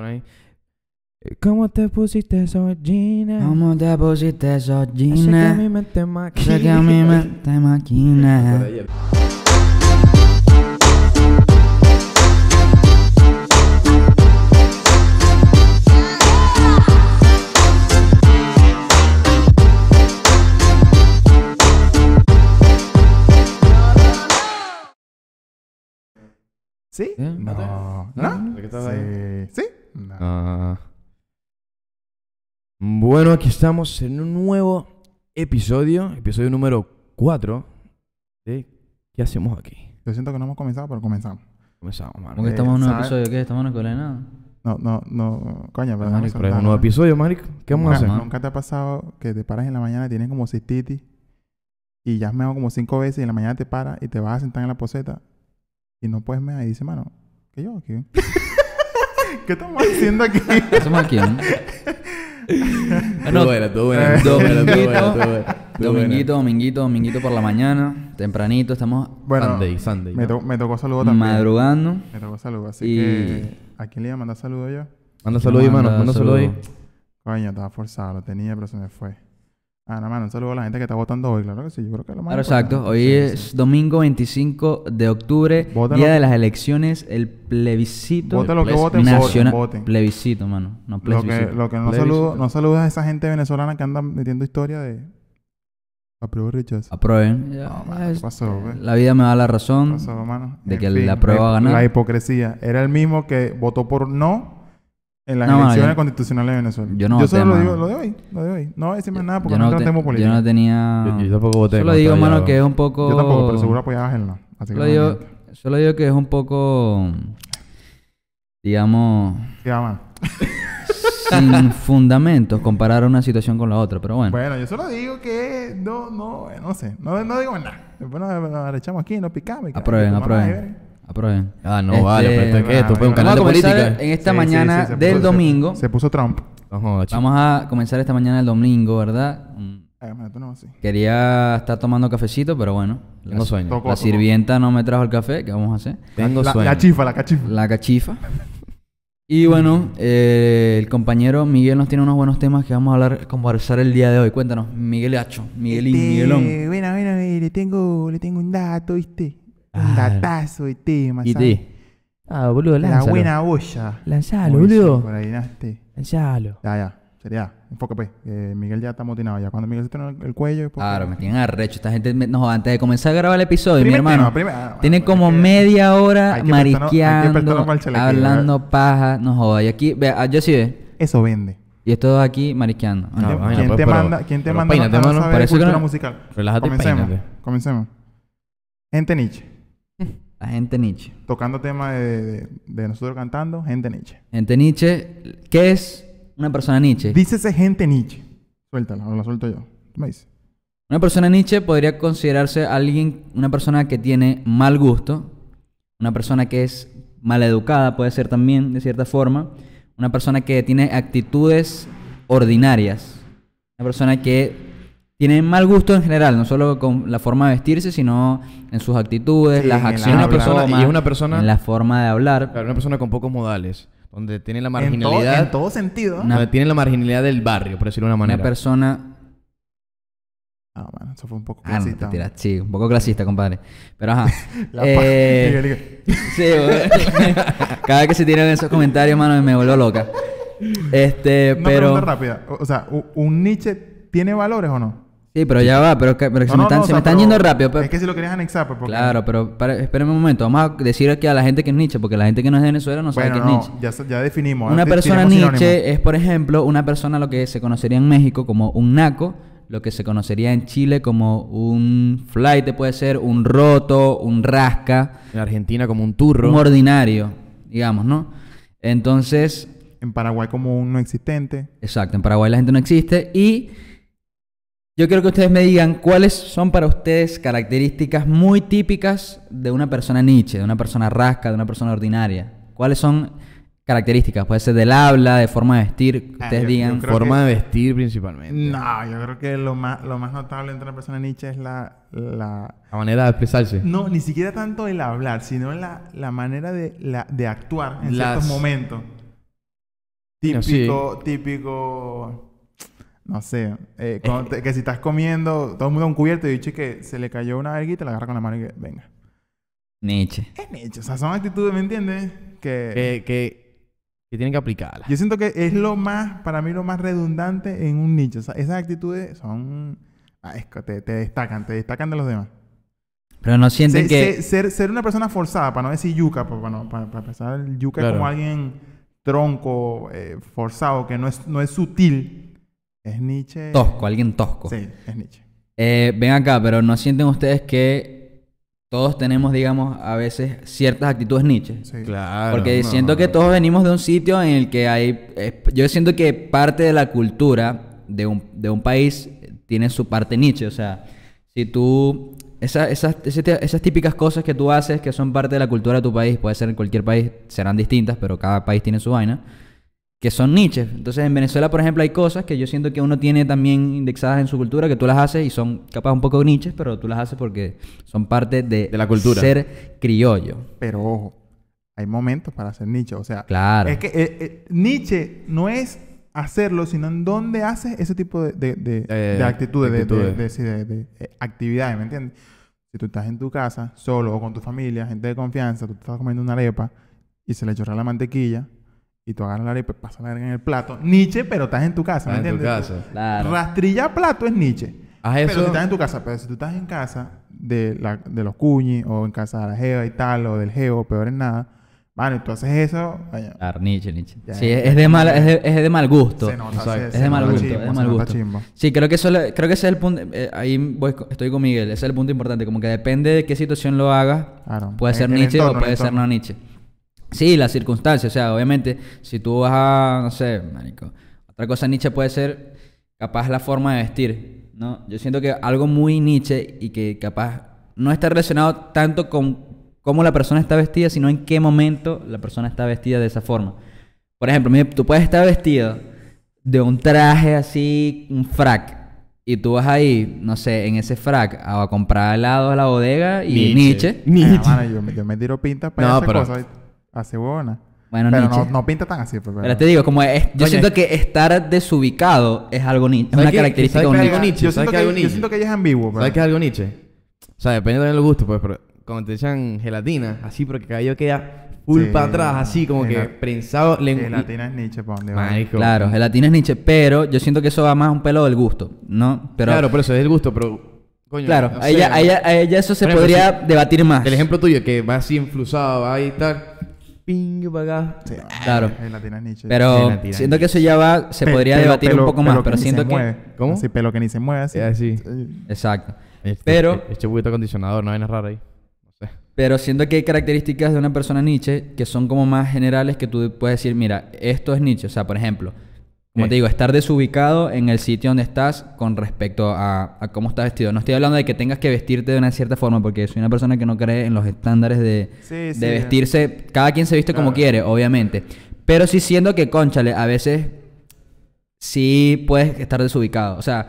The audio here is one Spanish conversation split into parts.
Pon ahí. Eh, ¿Cómo te pusiste esos jeans? ¿Cómo te pusiste esos Sé que a mi mente maquina. Sé que a mí me te Por maquina. ¿Sí? ¿Eh? No. ¿No? ¿No? ¿De qué estás ahí? Sí. ¿Sí? No. Ah. Bueno, aquí estamos en un nuevo episodio, episodio número 4 de ¿Qué hacemos aquí? Yo siento que no hemos comenzado, pero comenzamos. Comenzamos, mano. ¿Cómo que Eh, estamos en un ¿sabes? episodio? ¿Qué? ¿Estamos en la escuela de nada? No, no, no. Coño, pero Marico, vamos pero es un nuevo episodio, marico. ¿Qué vamos a ¿Nunca, hacer? ¿Nunca te ha pasado que te paras en la mañana y tienes como cistitis y ya has meado como cinco veces y en la mañana te paras y te vas a sentar en la poseta y no puedes mear y dices, mano, ¿qué yo aquí? ¿Qué estamos haciendo aquí? ¿Qué hacemos aquí? no? Estuvo buena, estuvo buena, estuvo buena. Dominguito, dominguito, dominguito por la mañana. Tempranito, estamos Bueno, Sunday, Sunday. me, ¿no? to- me tocó saludo también. madrugando. Me tocó saludo, así Y- que ¿a quién le iba a mandar saludo yo? Manda saludos ahí, mano. Manda saludo. Coño, estaba forzado, lo tenía, pero se me fue. Ah, nada más, un saludo a la gente que está votando hoy, claro que sí, yo creo que lo más Claro, exacto. Hoy Sí, es sí. domingo 25 de octubre, día lo- de las elecciones, el plebiscito Voten lo que voten, nacional. voten. Plebiscito, mano. No Lo plebiscito. que, lo que no saludo, no saludas a esa gente venezolana que anda metiendo historia de apruebo rechazo. Aprueben. Ya, No, mano, es- ¿qué pasó, güey? la vida me da la ¿Qué razón. pasó, mano? de En que la fin, prueba va a ganar. La hipocresía. Era el mismo que votó por no en las No, elecciones yo- constitucionales de Venezuela. yo no voté, solo lo digo, lo de hoy, lo de hoy. No voy a decir más nada porque Yo no, no, entra en te- tema político. yo no tenía... Yo, yo tampoco voté. Solo digo, mano, que es un poco... Yo tampoco, pero seguro apoyabas el no. Así que Solo no digo, solo digo que es un poco... Digamos... Sin fundamentos comparar una situación con la otra. Pero bueno. Bueno, yo solo digo que no, no, no sé. No, no digo nada. Después nos, nos echamos aquí, nos picamos. y aprueben, aprueben. Aprueben. Ah, no, Este, vale. Pero esto es que esto fue un canal de política. en esta Sí, mañana sí, del puso- domingo. Se, puso Trump. Vamos a comenzar esta mañana del domingo, ¿verdad? Mm, sí. Quería estar tomando cafecito, pero bueno. Tengo la, sueño. Tocó, la tocó. sirvienta no me trajo el café. ¿Qué vamos a hacer? Tengo la, sueño. la chifa, la cachifa. La cachifa. Y bueno, eh, el compañero Miguel nos tiene unos buenos temas que vamos a hablar, conversar el día de hoy. Cuéntanos, Miguel Hacho, Miguelín, Este, Miguelón. Bueno, bueno, eh, le tengo, le tengo un dato, ¿viste? Un Ah. datazo de tema, ¿Y. Ah, boludo, La buena olla. Lanzalo, boludo. Por ahí, ¿no? Lanzalo. Ya, ya. Sería. Enfoca, pues. que Miguel ya está motinado ya. Cuando Miguel se tiene el, el cuello... pues, Claro, me tienen arrecho. Esta gente, me- no, antes de comenzar a grabar el episodio, Primer mi hermano, tema, primer- ah, bueno, tiene es como que media hora hay que prestarnos- hay que mariqueando, prestarnos pa'l chalequeo, hablando paja, no jodas. Y aquí, ve, ah, yo sí ve. Eso vende. Y esto aquí mariqueando. Ah, ¿Quién, vaina, quién pues, te pero- manda, quién te pero manda peínate, no mano. saber Parece que cultura no- musical? Relájate y Comencemos. peínate. Comencemos. Gente Nietzsche. La gente Nietzsche. Tocando temas de, de, de nosotros cantando. Gente Nietzsche. Gente Nietzsche, ¿qué es una persona Nietzsche? Dícese gente Nietzsche. Suéltala, o la suelto yo. ¿Tú me dices? Una persona Nietzsche podría considerarse alguien, una persona que tiene mal gusto, una persona que es maleducada, puede ser también, de cierta forma, una persona que tiene actitudes ordinarias, una persona que tiene mal gusto en general, no solo con la forma de vestirse, sino en sus actitudes, Sí, las acciones una persona, toma, y es una persona, en la forma de hablar. claro, una persona con pocos modales, donde tiene la En todo, marginalidad, en todo sentido. Una- donde tiene la marginalidad del barrio, por decirlo de una Una manera. persona Ah, mano, eso fue un poco Ah, no, clasista. Sí, un poco clasista, compadre. Pero ajá. Eh, sí, güey. Cada vez que se tiran esos comentarios, mano, me vuelvo loca. Este, Una pero. pregunta rápida. O sea, ¿u- ¿un Nietzsche tiene valores o no? Sí, pero ya va, pero, que- pero No, se me están, no, o se sea, me están pero yendo rápido. pero- Es que si lo querías anexar, pues porque... Claro, pero para, espérenme un momento. Vamos a decir aquí a la gente que es Nietzsche, porque la gente que no es de Venezuela no sabe Bueno, qué es no, Nietzsche. ya, ya definimos. Una Te- persona. Nietzsche es, por ejemplo, una persona lo que se conocería en México como un naco, lo que se conocería en Chile como un flight, puede ser un roto, un rasca, En Argentina como un turro. un ordinario, digamos, ¿no? Entonces, En Paraguay como un no existente. exacto, en Paraguay la gente no existe y yo quiero que ustedes me digan cuáles son para ustedes características muy típicas de una persona Nietzsche, de una persona rasca, de una persona ordinaria. ¿Cuáles son características? Puede ser del habla, de forma de vestir, que Ah, ustedes yo- digan. yo Forma de vestir principalmente. No, yo creo que lo más, lo más notable entre una persona Nietzsche es la, la... La manera de expresarse. No, ni siquiera tanto el hablar, sino la, la manera de, la, de actuar en Las- ciertos momentos. No, sí. Típico, típico. No sé. eh, te- que si estás comiendo, todo el mundo un cubierto y dice que se le cayó una verguita, la agarra con la mano y que, venga. Nietzsche. Es nicho. O sea, son actitudes, ¿me entiendes? Que. Que, que, que tienen que aplicarla. Yo siento que es lo más, para mí, lo más redundante en un nicho. O sea, esas actitudes son. ah, es que te, te destacan, te destacan de los demás. Pero no sienten Se- que... se- ser, ser una persona forzada, para no decir yuca, para, no- para, para el yuca Claro. como alguien tronco, eh, forzado, que no es, no es sutil. Es Nietzsche. Tosco, alguien tosco. Sí, es Nietzsche. Eh, ven acá, pero ¿no sienten ustedes que todos tenemos, digamos, a veces ciertas actitudes Nietzsche? Sí. Claro. Porque no, siento no, que no. todos venimos de un sitio en el que hay... eh, yo siento que parte de la cultura de un, de un país tiene su parte Nietzsche. O sea, si tú... esa- esas, ese- esas típicas cosas que tú haces que son parte de la cultura de tu país, puede ser en cualquier país, serán distintas, pero cada país tiene su vaina, que son Nietzsche. Entonces en Venezuela, por ejemplo, hay cosas que yo siento que uno tiene también indexadas en su cultura, que tú las haces y son capaz un poco Nietzsche, pero tú las haces porque son parte de, De la cultura. ser criollo. Pero ojo, hay momentos para hacer Nietzsche. O sea, Claro. es que eh, eh, Nietzsche no es hacerlo, sino en dónde haces ese tipo de, de, de- Eh, de actitudes, de, de- actitudes. de- sí, de- de, eh, actividades, ¿me entiendes? Si tú estás en tu casa, solo o con tu familia, gente de confianza, tú estás comiendo una arepa y se le chorrea la mantequilla y tú agarras la arepa y pasas la verga en el plato. Nietzsche, pero estás en tu casa, ¿me Estás en tu entiendes? casa. Claro. Rastrillar plato es Nietzsche. Haz Pero eso. si estás en tu casa, pero si tú estás en casa de, la, de los cuñis o en casa de la jeva y tal, o del geo, peor en nada, y tú haces eso, vaya, Claro, Nietzsche, Nietzsche. Ya, sí, es, es de mal, es, de, es de mal gusto. se nota, Exacto. se- Es se de mal gusto, chimbo, es de mal gusto. chimbo. Sí, creo que eso le- creo que ese es el punto. eh, ahí voy estoy con Miguel. Ese es el punto importante. Como que depende de qué situación lo hagas. Claro. Puede ser Nietzsche entorno, o puede ser no Nietzsche. Sí, las circunstancias. O sea, obviamente, si tú vas a, no sé, marico. Otra cosa Nietzsche puede ser capaz la forma de vestir, ¿no? Yo siento que algo muy Nietzsche y que capaz no está relacionado tanto con cómo la persona está vestida, sino en qué momento la persona está vestida de esa forma. Por ejemplo, tú puedes estar vestido de un traje así, un frac, y tú vas ahí, no sé, en ese frac a comprar helado a la bodega y Nietzsche. Nietzsche. Ah, mano, yo, me- yo me tiro pintas para No, pero- cosas, hace huevona. Bueno, pero no, no pinta tan así, pues, pero... Pero te digo, como es, yo siento que estar desubicado es algo Nietzsche, es ¿Sabes una característica ¿Sabes de un qué es Nietzsche. algo Nietzsche? yo, ¿sabes siento que, es algo yo Nietzsche? siento que ella es ambiguo, pero... ¿Sabes qué es algo Nietzsche? O sea, depende también de los gustos, pues, pero cuando te echan gelatina, así, porque el cabello queda full Sí, para atrás, así, como que prensado. Gelatina es Nietzsche, ¿para dónde va? Claro, gelatina es Nietzsche, pero yo siento que eso va más un pelo del gusto, ¿no? Pero claro, por eso es el gusto, pero. Coño, claro, no a, ella, a ella- a ella eso se ejemplo, podría debatir más. El ejemplo tuyo, que va así influsado, va ahí y tal. Ping para acá. Sí, Claro. Gelatina es Nietzsche. Pero siento que eso ya va, se Pe- podría pelo- debatir pelo- un poco más, pero se siento que... mueve. ¿Cómo? Así, pelo que ni se mueve, así. Así. Exacto. Este- Pero- Este poquito acondicionador, no hay nada raro ahí. No sé. Pero siento que hay características de una persona Nietzsche que son como más generales que tú puedes decir, mira, esto es Nietzsche. O sea, por ejemplo, como te digo, estar desubicado en el sitio donde estás con respecto a, a cómo estás vestido. No estoy hablando de que tengas que vestirte de una cierta forma, porque soy una persona que no cree en los estándares de, Sí, de sí. vestirse. Cada quien se viste como quiere, obviamente. Pero sí siento que, conchale, a veces sí puedes estar desubicado. O sea,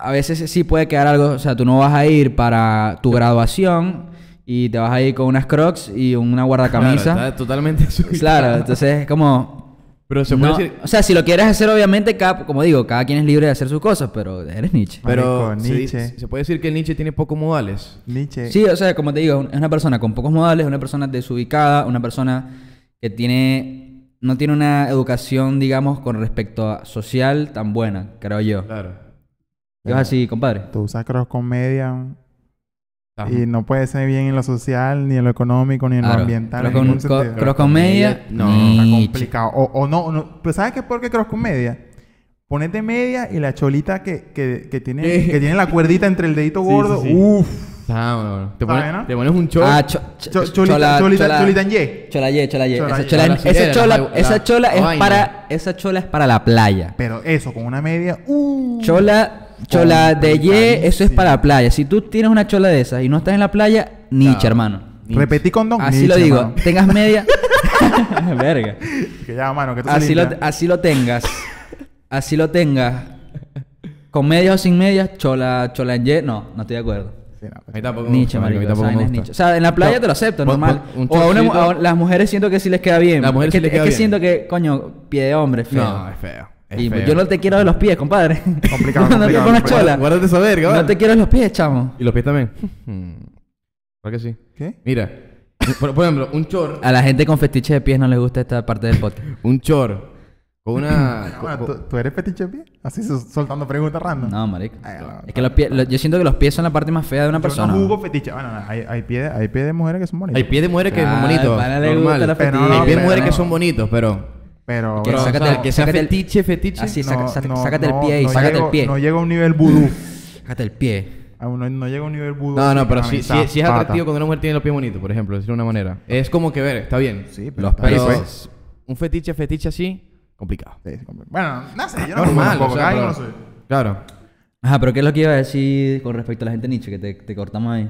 a veces sí puede quedar algo. O sea, tú no vas a ir para tu graduación y te vas a ir con unas crocs y una guardacamisa. Claro, está totalmente desubicado. Claro, entonces es como. Pero se puede no- decir. O sea, si lo quieres hacer, obviamente, cada- como digo, cada quien es libre de hacer sus cosas, pero eres Nietzsche. Pero Marico, Nietzsche. se puede decir que Nietzsche tiene pocos modales. Nietzsche. Sí, o sea, como te digo, es una persona con pocos modales, una persona desubicada, una persona que tiene no tiene una educación, digamos, con respecto a social tan buena, creo yo. Claro. ¿Qué vas así, compadre? Tú usas cross con media Ajá. y no puede ser bien en lo social, ni en lo económico, ni en Claro. lo ambiental. Cross en con, ningún cross con media, No, Está complicado. O, o no, no. Pero ¿sabes qué? ¿Por qué cross con media? Ponete media y la cholita que, que, que tiene, que tiene la cuerdita entre el dedito Sí, gordo. sí, sí. Uff. Ah, te, ¿Sabe, pones, no? te pones un short. Ah, cho- cho- Cho- cho- cholita, chola- cholita, chola- cholita en Y. Chola Y, chola Y. Chola Esa chola, sí, esa la- chola, la- esa la- chola la es vaina. para, esa chola es para la playa. Pero eso, con una media. Uh. Chola, chola de Y, eso es para la playa. Si tú tienes una chola de esas y no estás en la playa, Nietzsche, Claro. hermano. Repetí con Don Así Nietzsche, lo digo. mano. Tengas media. Verga. Que ya, mano, que tú Así lo, así lo tengas. Así lo tengas. Con medias o sin medias, chola, chola en Y. No, no estoy de acuerdo. Sí, no, mí tampoco gusta, marico. tampoco es. O sea, en la playa No, te lo acepto, pon- normal. un o a, una a las mujeres siento que sí les queda bien. Las mujeres es sí que, les queda es que siento que, coño, pie de hombre, feo. No, es feo. Es y feo. yo no te quiero de los pies, compadre. Complicado, no te pongas complicado. chola. Guárdate esa verga, No te quiero de los pies, chamo. Y los pies también. ¿Para que sí? ¿Qué? Mira, por, por ejemplo, un chor, A la gente con fetiche de pies no les gusta esta parte del podcast. un chor con una... Ah, bueno, ¿tú, tú eres fetiche de pie? Así soltando preguntas random. No, marico. Ay, no, Es que los pies, lo- yo siento que los pies son la parte más fea de una Yo persona. no jugo fetiche. Bueno, hay, hay pies hay pie de mujeres que son bonitos. Hay pies de mujeres que Ah, son bonitos. normal. Pero no, Hay pies de mujeres no. que son bonitos, pero... Pero, Que sácate o sea, el- que sácate el- fetiche, fetiche. Así, no, saca- saca- no, sácate no, el pie y no sácate llego- el pie. No llega a un nivel vudú. Sácate el pie. No, no llega a un nivel vudú. No, no, pero sí, sí es atractivo cuando una mujer tiene los pies bonitos, por ejemplo, decirlo de una manera. Es como que ver, está bien. Sí, pero Los Pero pues. un fetiche, fetiche así, complicado. Sí, complicado. Bueno, no sé, yo no Normal, jugo o sea, cada pero- uno soy. Claro. Ajá, pero ¿qué es lo que iba a decir con respecto a la gente Nietzsche? Que te, te cortamos ahí.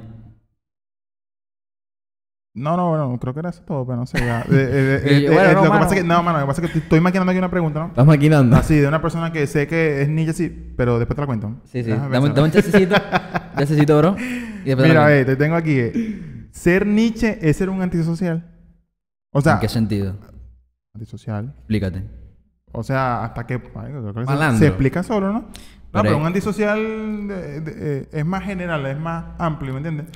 No, no, bueno, creo que era eso todo, pero no sé. Ya. Eh, eh, eh, Y yo, bueno, no, lo que pasa es que, no, mano, lo que pasa es que estoy maquinando aquí una pregunta, ¿no? Estás maquinando. Así, de una persona que sé que es ninja, sí, pero después te la cuento. Sí, sí. Dame, dame un chancecito. chancecito, bro. Y Mira, te lo ve, te tengo aquí. eh, Ser Nietzsche es ser un antisocial. O sea, ¿En qué sentido? antisocial. Explícate. O sea, hasta que ay, creo que se- Malandro. se explica solo, ¿no? No, Pero un antisocial de- de- es más general, es más amplio, ¿me entiendes?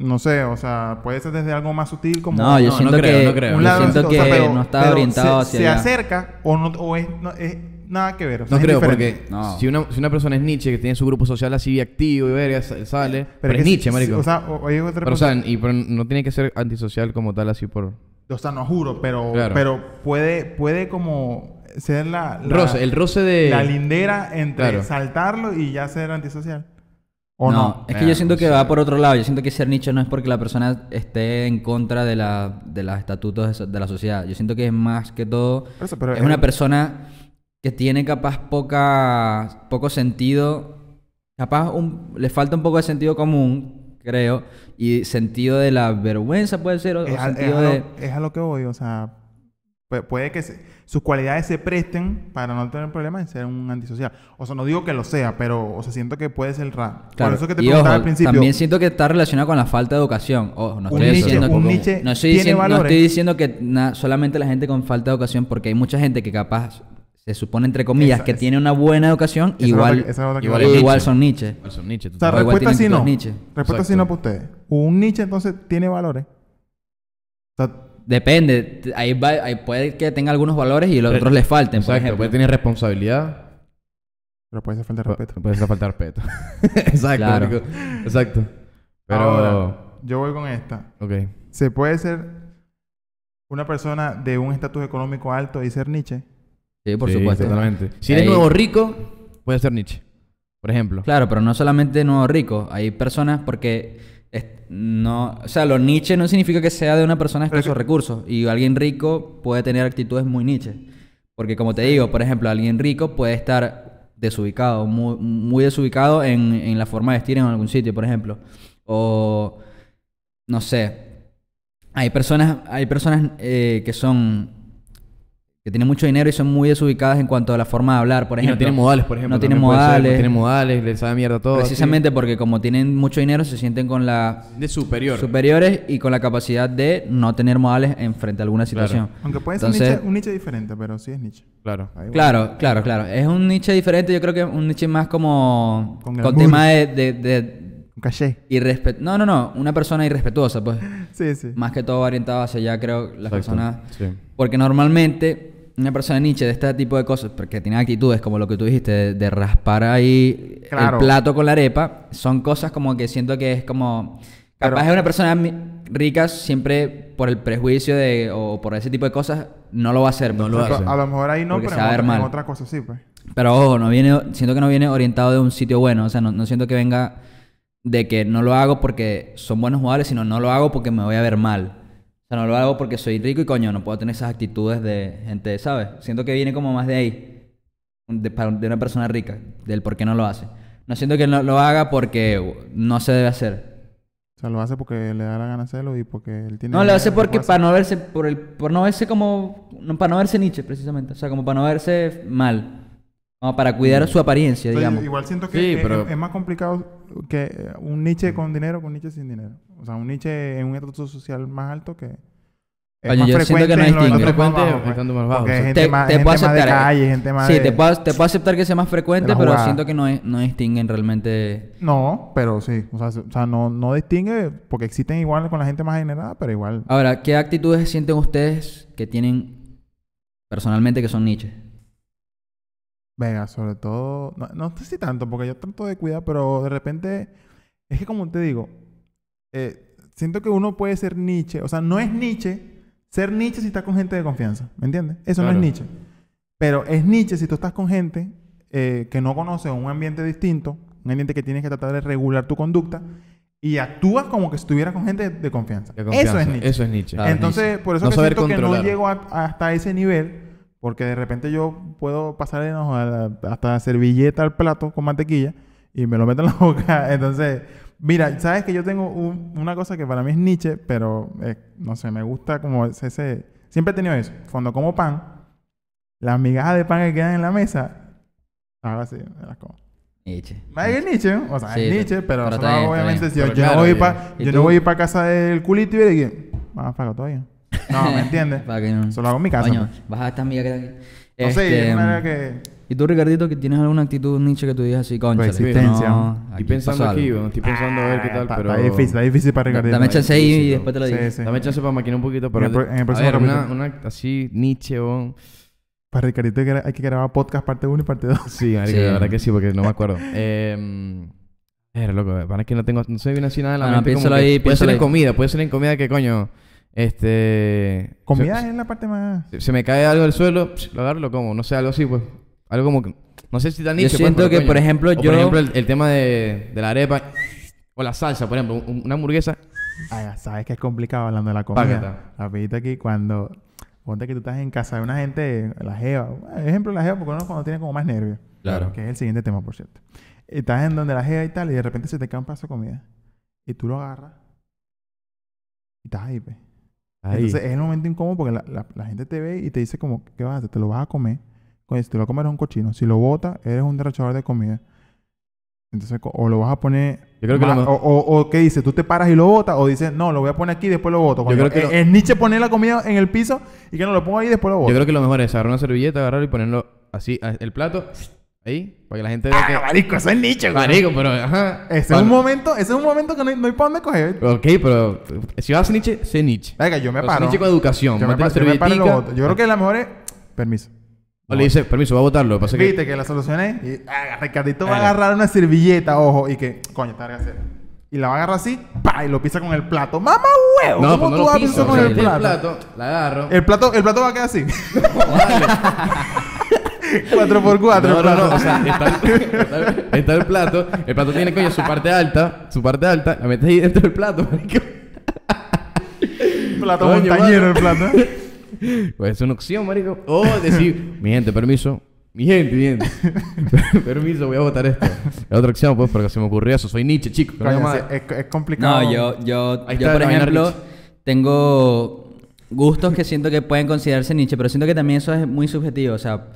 No sé, o sea, puede ser desde algo más sutil como No, yo no, no siento creo, que, no creo. un lado, siento o sea, que pero- no está pero orientado se, hacia se allá. acerca o no o es, no- es nada que ver. o sea, No es creo, diferente. porque No. si, una, si una persona es Nietzsche, que tiene su grupo social así activo y verga, sa- sale, pero, que es si- Nietzsche, si- marico. O sea, o, oye, otra pero, o sea, y, pero no tiene que ser antisocial como tal así por... O sea, no juro, pero, Claro. pero puede, puede como ser la, la, roce, el roce de... la lindera entre Claro. saltarlo y ya ser antisocial. ¿O no, no? es que yo siento que va por otro lado. Yo siento que ser Nietzsche no es porque la persona esté en contra de, la, de los estatutos de, so- de la sociedad. Yo siento que es más que todo... Por eso, pero es una persona que tiene capaz poca, poco sentido, capaz un- le falta un poco de sentido común, creo, y sentido de la vergüenza puede ser, o, o es, a, es de... lo, es a lo que voy, o sea, pu- puede que se- sus cualidades se presten para no tener problemas en ser un antisocial. O sea, no digo que lo sea, pero o sea, siento que puede ser raro. Claro. Por eso que te y preguntaba ojo, al principio. también siento que está relacionado con la falta de educación. Ojo, no un estoy diciendo un que- Nietzsche no estoy tiene diciendo, no estoy diciendo que na- solamente la gente con falta de educación, porque hay mucha gente que capaz se supone entre comillas Esa- que esa- tiene una buena educación, Esa es igual, otra- esa es otra que igual son Nietzsche. Igual son Nietzsche, O sea, respuesta sí tienen no. Nietzsche. Respuesta sí Exacto. no para ustedes. Un Nietzsche entonces tiene valores. O sea, Depende, ahí, va, ahí puede que tenga algunos valores y los otros le falten, por ejemplo. puede tener responsabilidad, pero puede ser falta de respeto. puede ser falta de respeto. Exacto, Claro. marico. Exacto. Pero... Ahora, yo voy con esta. Ok. ¿Se puede ser una persona de un estatus económico alto y ser Nietzsche? Sí, por Sí, supuesto. Totalmente. Si eres Ahí- nuevo rico, puede ser Nietzsche. Por ejemplo. Claro, pero no solamente nuevo rico. Hay personas porque no, o sea, lo Nietzsche no significa que sea de una persona de escasos recursos y alguien rico puede tener actitudes muy Nietzsche. Porque como te digo, por ejemplo, alguien rico puede estar desubicado, muy, muy desubicado en, en la forma de vestir en algún sitio, por ejemplo. O no sé. Hay personas, hay personas eh, que son que tienen mucho dinero y son muy desubicadas en cuanto a la forma de hablar, por Y ejemplo. no tienen modales, por ejemplo. No tienen ser, modales. No tienen modales, les sabe mierda todo. así. Precisamente porque como tienen mucho dinero se sienten con la De superior. superiores y con la capacidad de no tener modales en frente a alguna Claro. situación. Aunque puede ser Entonces- Nietzsche- un Nietzsche diferente, pero sí es Nietzsche. Claro. Ahí. Claro, claro, claro. Es un nicho diferente, yo creo que un nicho más como Con con, tema de, de, de caché. irrespe- No, no, no, una persona irrespetuosa, pues. Sí, sí. Más que todo orientado hacia allá, creo, las Exacto. personas... Sí. Porque normalmente una persona Nietzsche de este tipo de cosas, porque tiene actitudes como lo que tú dijiste, de, de raspar ahí Claro. el plato con la arepa, son cosas como que siento que es como... Capaz Pero- es una persona rica siempre por el prejuicio de, o por ese tipo de cosas, no lo va a hacer. No pues. lo hace. a lo mejor ahí no, Porque pero en, otra- otra cosa sí, pues. Pero ojo, no viene, siento que no viene orientado de un sitio bueno. O sea, no, no siento que venga de que no lo hago porque son buenos jugadores, sino no lo hago porque me voy a ver mal. O sea, no lo hago porque soy rico y coño, no puedo tener esas actitudes de gente, ¿sabes? Siento que viene como más de ahí, de, una persona rica, del por qué no lo hace. No siento que no lo haga porque no se debe hacer. O sea, lo hace porque le da la gana hacerlo y porque él tiene... No, lo hace porque para no verse, por, el, por no verse como, no, para no verse Nietzsche, precisamente. O sea, como para no verse mal. Como para cuidar su apariencia, Entonces, digamos. igual siento que Sí, es, pero- es más complicado que un niche con dinero que un niche sin dinero. O sea, un niche en un estrato social más alto que... Es más yo siento que no estratos más Frecuente pues. estando más bajo, Porque hay o sea. gente Te- más, te gente puedo más de aceptar, calle, gente más Sí, de... te puedo, te puedo aceptar que sea más frecuente, pero siento que no, es- no distinguen realmente... No, pero sí. O sea, o sea, no, no distingue porque existen igual con la gente más adinerada, pero igual... Ahora, ¿qué actitudes sienten ustedes que tienen personalmente que son niches? Venga, sobre todo... No, no sé si tanto, porque yo trato de cuidar, pero de repente... Es que como te digo, eh, siento que uno puede ser Nietzsche. O sea, no es Nietzsche ser Nietzsche si estás con gente de confianza. ¿Me entiendes? Eso no es Nietzsche. Pero es Nietzsche si tú estás con gente eh, que no conoce un ambiente distinto, un ambiente que tienes que tratar de regular tu conducta y actúas como que estuvieras con gente de, de confianza. De confianza. Eso es Nietzsche. Eso es Nietzsche. Claro. Entonces, por eso No que siento que no llego a- hasta ese nivel, porque de repente yo puedo pasar hasta la servilleta al plato con mantequilla y me lo meto en la boca. Entonces, mira, sabes que yo tengo un- una cosa que para mí es Nietzsche, pero eh, no sé, me gusta como ese, Siempre he tenido eso. Cuando como pan, las migajas de pan que quedan en la mesa, hago así, me las como. Nietzsche. Es Nietzsche, o sea, Sí, es Nietzsche, pero, obviamente si yo, Pero yo claro, no voy para ¿y yo no voy para casa del culito y le digo, más flaco todavía. No, ¿me entiendes? Para que no... Eso lo hago en mi casa. Coño, pues. baja esta amiga que está aquí. No sé, Este, es una que... ¿Y tú, Ricardito, que tienes alguna actitud Nietzsche que tú digas así, concha? Resistencia. Estoy pensando aquí, bueno, estoy pensando a ver qué tal, Ah, está, pero... está difícil, está difícil para Ricardito. Dame chance ahí y después te lo digo. Sí, sí. Dame chance para maquinar un poquito, pero... En el en el a próximo ver, una, una así Nietzsche, o... Para Ricardito hay que, grabar podcast parte 1 y parte 2. Sí, marico, Sí. la verdad que sí, porque no me acuerdo. eh... Era loco, para es que no tengo... No se viene así nada en la Bueno, mente como piénsalo que- ahí, Puede ser en comida, puede ser en comida que coño... Este... Comida se- es la parte más... Se, se me cae algo del suelo, lo agarro y lo como. No sé, algo así, pues. Algo como que... No sé si tan Yo pues, siento que, coño. por ejemplo, O, yo- Por ejemplo, el, el tema de, de la arepa o la salsa, por ejemplo. un- Una hamburguesa... Ay, sabes que es complicado hablando de la comida. Rapidito aquí, cuando... Ponte que tú estás en casa de una gente, la jeva. Ejemplo, la jeva, porque uno cuando tiene como más nervios. Claro. Que es el siguiente tema, por cierto. Estás en donde la jeva y tal, y de repente se te cae un pedazo de comida. Y tú lo agarras. Y estás ahí, pues. Ahí. Entonces es el momento incómodo porque la, la- la gente te ve y te dice como, ¿qué vas a hacer? Te lo vas a comer. Si te lo comes eres un cochino. Si lo botas, eres un derrochador de comida. Entonces, o lo vas a poner... Yo creo que más- lo o, o, o ¿qué dices? ¿Tú te paras y lo botas? O dices, no, lo voy a poner aquí y después lo boto. Yo creo que es, lo- es Nietzsche poner la comida en el piso y que no lo pongo ahí y después lo boto. Yo creo que lo mejor es agarrar una servilleta, agarrarlo y ponerlo así, el plato, ahí, para que la gente vea que... Ah, marico, eso es güey. Marico, pero... Ajá. Ese es un momento, ese es un momento que no hay, no hay para dónde coger. Ok, pero... Si vas a Nietzsche, sé Nietzsche. Venga, yo me Pero sé paro. Nietzsche con educación. Yo me, paro, yo me paro y lo boto. Yo creo que la mejor es... Permiso. O le dice, permiso, va a botarlo. Lo que pasa que... Viste que la solución es... Y, ah, Ricardito va a agarrar una servilleta, ojo, y que... Coño, está hacer. Y la va a agarrar así, pa, y lo pisa con el plato. ¡Mamá huevo! No, ¿Cómo pues no tú lo vas a piso. pisar o con sea, el tiene plato? la agarro. El plato, el plato va a quedar así. 4x4 No, el no, no, plato. o sea, está, está- está el plato, el plato tiene coño su parte alta, su parte alta, la metes ahí dentro del plato, marico. plato Coño, montañero el plato. Pues es una opción, marico. O decir, mi gente, permiso. Mi gente, mi gente. permiso, voy a votar esto. Es otra opción, pues, porque se me ocurrió eso. Soy Nietzsche, chico. Coño, es, es complicado. No, yo, yo, Ahí yo por ejemplo, tengo gustos que siento que pueden considerarse Nietzsche, pero siento que también eso es muy subjetivo. O sea,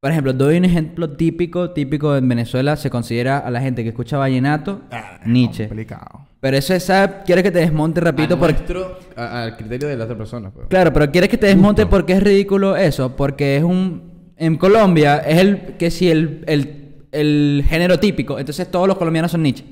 por ejemplo, doy un ejemplo típico, típico en Venezuela, se considera a la gente que escucha vallenato Ah, Nietzsche. Complicado. Pero eso es. Quieres que te desmonte, repito, Al porque... nuestro- a- al criterio de la otra persona, pues. Claro, pero quieres que te desmonte Justo. porque es ridículo eso, porque es un... En Colombia es el que si el, el, el género típico, entonces todos los colombianos son Nietzsche.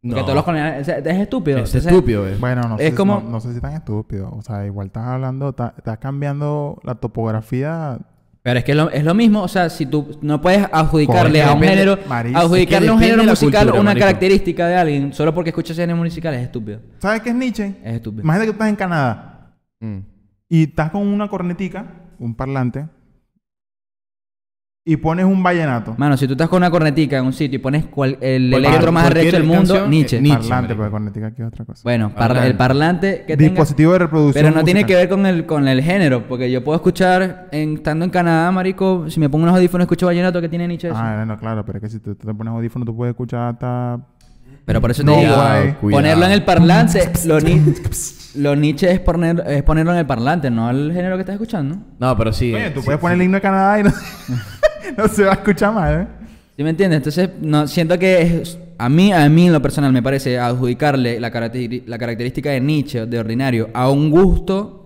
Porque No. todos los colombianos... Es, estúpido. Es Entonces, estúpido, eh. Bueno, no Es sé, como- no, no sé si tan estúpido. O sea, igual estás hablando, estás, estás cambiando la topografía. Pero es que es lo, es lo mismo, o sea, si tú no puedes adjudicarle a un depende- género, marico, adjudicarle es que a un género musical cultura, una marico. característica de alguien solo porque escucha ese género musical es estúpido. ¿Sabes qué es Nietzsche? Es estúpido. Imagínate que tú estás en Canadá Mm. y estás con una cornetica, un parlante, y pones un vallenato. Mano, si tú estás con una cornetica en un sitio y pones cual- el Cualquier- electro más arrecho del mundo, canción, Nietzsche. eh, Nietzsche, parlante, marico. porque cornetica aquí es otra cosa. Bueno, Parlante. el parlante que tenga... Dispositivo de reproducción. Pero no tiene que ver con el, con el género, porque yo puedo escuchar, en, estando en Canadá, marico, si me pongo unos audífonos escucho vallenato que tiene Nietzsche. eso. Ah, bueno, claro, pero es que si tú te pones audífono, tú puedes escuchar hasta. Pero por eso No, te digo. Cuidado. ponerlo en el parlante, lo, ni- lo Nietzsche es, poner, es ponerlo en el parlante, no al género que estás escuchando. No, pero sí. Oye, tú sí, puedes sí. poner el himno de Canadá y no. no se va a escuchar mal, ¿eh? ¿Sí me entiendes? Entonces, no, siento que es- a mí, a mí en lo personal me parece adjudicarle la, caracteri- la característica de Nietzsche, de ordinario, a un gusto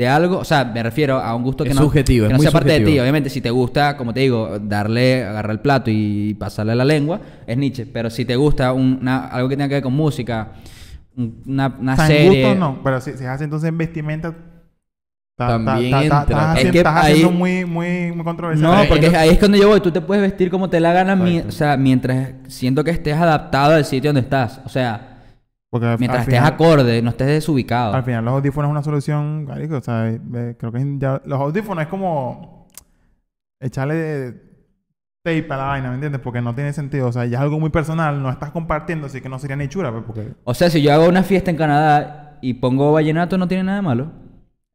de algo, o sea, me refiero a un gusto que Es no, subjetivo, que es no muy sea parte de ti. subjetivo. Obviamente, si te gusta, como te digo, darle, agarrar el plato y pasarle la lengua, es Nietzsche. Pero si te gusta una- algo que tenga que ver con música, un- una, una O sea, en serie... gusto no, pero si, si hace entonces en vestimenta... ta- ta- También ta- ta- entra. Estás Es haciendo, que estás haciendo ahí- muy, muy, muy controversial. No, porque ahí es cuando yo voy. Tú te puedes vestir como te la gana, mi- o sea, mientras siento que estés adaptado al sitio donde estás. O sea, Porque mientras estés final- acorde, no estés desubicado. Al final los audífonos es una solución, marico, o sea, eh, creo que ya- los audífonos es como echarle tape a la vaina, ¿me entiendes? Porque no tiene sentido, o sea, ya es algo muy personal, no estás compartiendo, así que no sería ni chura, pues, porque O sea, si yo hago una fiesta en Canadá y pongo vallenato, no tiene nada de malo.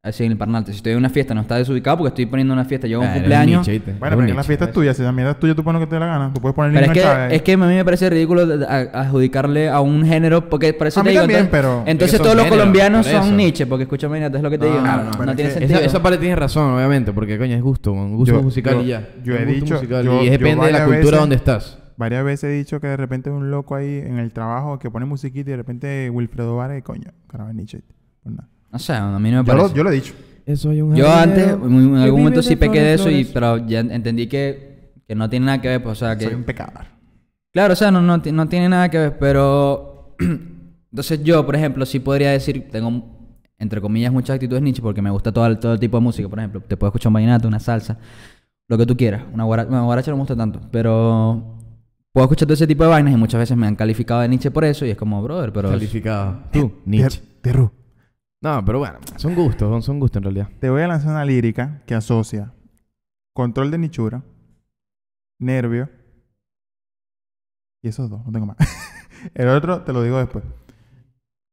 Así en el parlante. Si estoy en una fiesta, no está desubicado porque estoy poniendo una fiesta. Yo hago un Ah, eres cumpleaños. Bueno, pero un la fiesta es tuya, si la mierda es tuya, tú pones lo que te dé la gana, tú puedes poner Pero es que, es que a mí me parece ridículo adjudicarle a un género porque por eso A te mí digo. también, entonces, pero- entonces Es todos los colombianos son eso. Nietzsche porque escúchame, es lo que te digo. no, No, no, no pero es tiene sentido. Esa, esa parte tienes razón, obviamente, porque coño, es gusto, un gusto Yo- musical yo- y ya. yo he Un dicho- y depende de la cultura donde estás. Varias veces he dicho que de repente un loco ahí en el trabajo que pone musiquita y de repente Wilfredo Vare, coño, carajo, es Nietzsche. Pues nada. No sé, a mí no me Yo lo, parece. yo lo he dicho. Eso hay un Yo antes, en que algún momento sí pequé de eso, y, pero ya entendí que, que no tiene nada que ver, pues, o sea, que... Soy un pecador. Claro, o sea, no, no, no tiene nada que ver, pero... Entonces yo, por ejemplo, sí podría decir, tengo, entre comillas, muchas actitudes Nietzsche porque me gusta todo el, todo el tipo de música, por ejemplo. Te puedo escuchar un vallenato, una salsa, lo que tú quieras. Una guaracha, bueno, guaracha no me gusta tanto, pero... Puedo escuchar todo ese tipo de vainas y muchas veces me han calificado de Nietzsche por eso y es como, brother, pero... Calificado. Tú, Nietzsche. Ter- Terru. No, pero bueno, son gustos, son, son gustos en realidad. Te voy a lanzar una lírica que asocia control de nichura, nervio y esos dos, no tengo más. El otro te lo digo después.